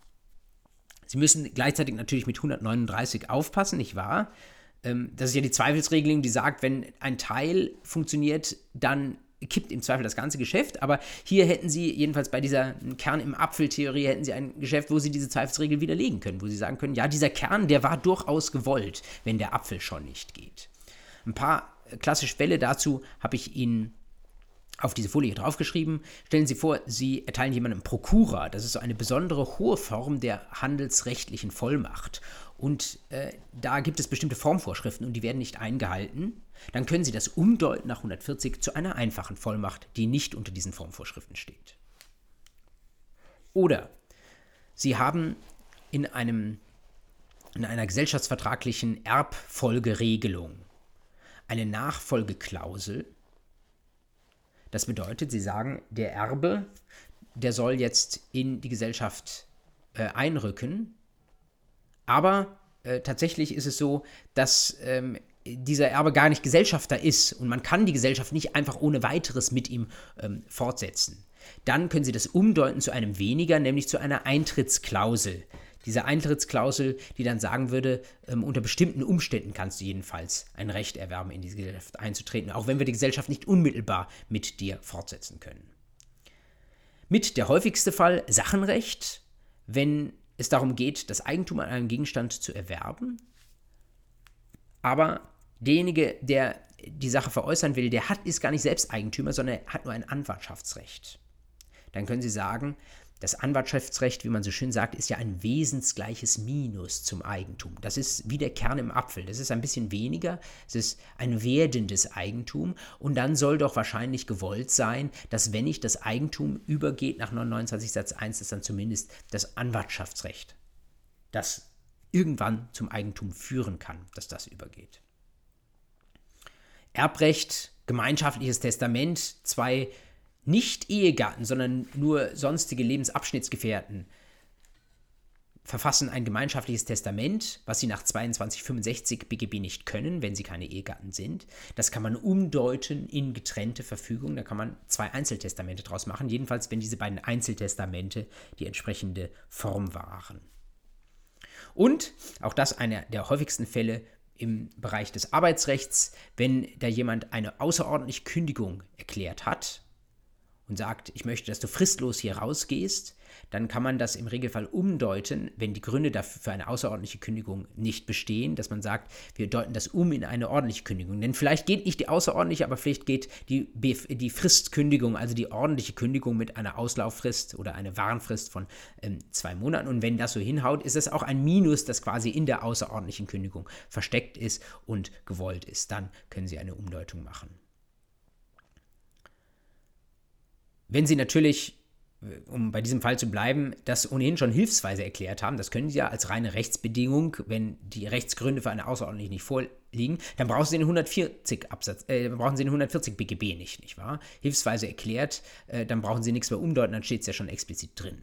Sie müssen gleichzeitig natürlich mit 139 aufpassen, nicht wahr? Ähm, das ist ja die Zweifelsregelung, die sagt, wenn ein Teil funktioniert, dann kippt im Zweifel das ganze Geschäft. Aber hier hätten Sie, jedenfalls bei dieser Kern im Apfeltheorie, hätten Sie ein Geschäft, wo Sie diese Zweifelsregel widerlegen können, wo Sie sagen können, ja, dieser Kern, der war durchaus gewollt, wenn der Apfel schon nicht geht. Ein paar klassische Fälle dazu habe ich Ihnen auf diese Folie draufgeschrieben. Stellen Sie vor, Sie erteilen jemandem Prokura. Das ist so eine besondere hohe Form der handelsrechtlichen Vollmacht. Und äh, da gibt es bestimmte Formvorschriften und die werden nicht eingehalten. Dann können Sie das umdeuten nach 140 zu einer einfachen Vollmacht, die nicht unter diesen Formvorschriften steht. Oder Sie haben in, einem, in einer gesellschaftsvertraglichen Erbfolgeregelung eine Nachfolgeklausel, das bedeutet, sie sagen, der Erbe, der soll jetzt in die Gesellschaft äh, einrücken. Aber äh, tatsächlich ist es so, dass ähm, dieser Erbe gar nicht Gesellschafter ist und man kann die Gesellschaft nicht einfach ohne weiteres mit ihm ähm, fortsetzen. Dann können Sie das umdeuten zu einem weniger, nämlich zu einer Eintrittsklausel diese Eintrittsklausel, die dann sagen würde, ähm, unter bestimmten Umständen kannst du jedenfalls ein Recht erwerben, in diese Gesellschaft einzutreten, auch wenn wir die Gesellschaft nicht unmittelbar mit dir fortsetzen können. Mit der häufigste Fall Sachenrecht, wenn es darum geht, das Eigentum an einem Gegenstand zu erwerben. Aber derjenige, der die Sache veräußern will, der hat, ist gar nicht selbst Eigentümer, sondern hat nur ein Anwartschaftsrecht. Dann können Sie sagen, das Anwartschaftsrecht, wie man so schön sagt, ist ja ein wesensgleiches Minus zum Eigentum. Das ist wie der Kern im Apfel. Das ist ein bisschen weniger. Es ist ein werdendes Eigentum. Und dann soll doch wahrscheinlich gewollt sein, dass wenn nicht das Eigentum übergeht nach 29 Satz 1, ist dann zumindest das Anwartschaftsrecht, das irgendwann zum Eigentum führen kann, dass das übergeht. Erbrecht, gemeinschaftliches Testament, zwei nicht Ehegatten, sondern nur sonstige Lebensabschnittsgefährten verfassen ein gemeinschaftliches Testament, was sie nach 2265 BGB nicht können, wenn sie keine Ehegatten sind. Das kann man umdeuten in getrennte Verfügung. Da kann man zwei Einzeltestamente draus machen, jedenfalls wenn diese beiden Einzeltestamente die entsprechende Form wahren. Und, auch das einer der häufigsten Fälle im Bereich des Arbeitsrechts, wenn da jemand eine außerordentliche Kündigung erklärt hat, und sagt, ich möchte, dass du fristlos hier rausgehst, dann kann man das im Regelfall umdeuten, wenn die Gründe dafür für eine außerordentliche Kündigung nicht bestehen, dass man sagt, wir deuten das um in eine ordentliche Kündigung. Denn vielleicht geht nicht die außerordentliche, aber vielleicht geht die, die Fristkündigung, also die ordentliche Kündigung mit einer Auslauffrist oder einer Warnfrist von ähm, zwei Monaten. Und wenn das so hinhaut, ist es auch ein Minus, das quasi in der außerordentlichen Kündigung versteckt ist und gewollt ist. Dann können Sie eine Umdeutung machen. Wenn Sie natürlich, äh, um bei diesem Fall zu bleiben, das ohnehin schon hilfsweise erklärt haben, das können Sie ja als reine Rechtsbedingung, wenn die Rechtsgründe für eine außerordentlich nicht vorliegen, dann brauchen Sie den 140 Absatz, äh, brauchen Sie den 140 BGB nicht, nicht wahr? Hilfsweise erklärt, äh, dann brauchen Sie nichts mehr umdeuten, dann steht es ja schon explizit drin.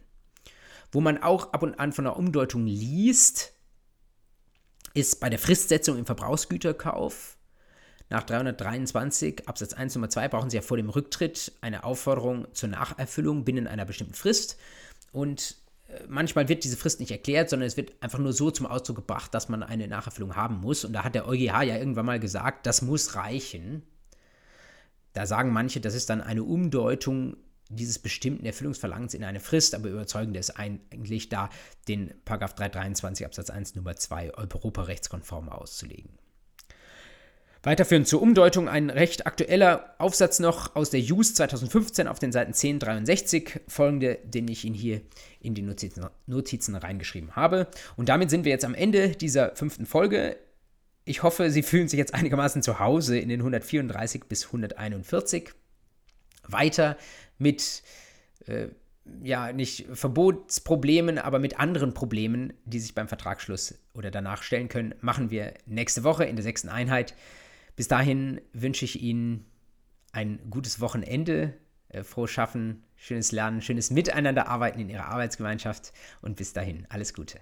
Wo man auch ab und an von einer Umdeutung liest, ist bei der Fristsetzung im Verbrauchsgüterkauf nach 323 Absatz 1 Nummer 2 brauchen Sie ja vor dem Rücktritt eine Aufforderung zur Nacherfüllung binnen einer bestimmten Frist. Und äh, manchmal wird diese Frist nicht erklärt, sondern es wird einfach nur so zum Ausdruck gebracht, dass man eine Nacherfüllung haben muss. Und da hat der EuGH ja irgendwann mal gesagt, das muss reichen. Da sagen manche, das ist dann eine Umdeutung dieses bestimmten Erfüllungsverlangens in eine Frist, aber überzeugend ist eigentlich da, den 323 Absatz 1 Nummer 2 europarechtskonform auszulegen. Weiterführend zur Umdeutung ein recht aktueller Aufsatz noch aus der JUS 2015 auf den Seiten 1063, folgende, den ich Ihnen hier in die Notizen, Notizen reingeschrieben habe. Und damit sind wir jetzt am Ende dieser fünften Folge. Ich hoffe, Sie fühlen sich jetzt einigermaßen zu Hause in den 134 bis 141. Weiter mit, äh, ja, nicht Verbotsproblemen, aber mit anderen Problemen, die sich beim Vertragsschluss oder danach stellen können, machen wir nächste Woche in der sechsten Einheit. Bis dahin wünsche ich Ihnen ein gutes Wochenende, äh, frohes Schaffen, schönes Lernen, schönes Miteinanderarbeiten in Ihrer Arbeitsgemeinschaft und bis dahin alles Gute.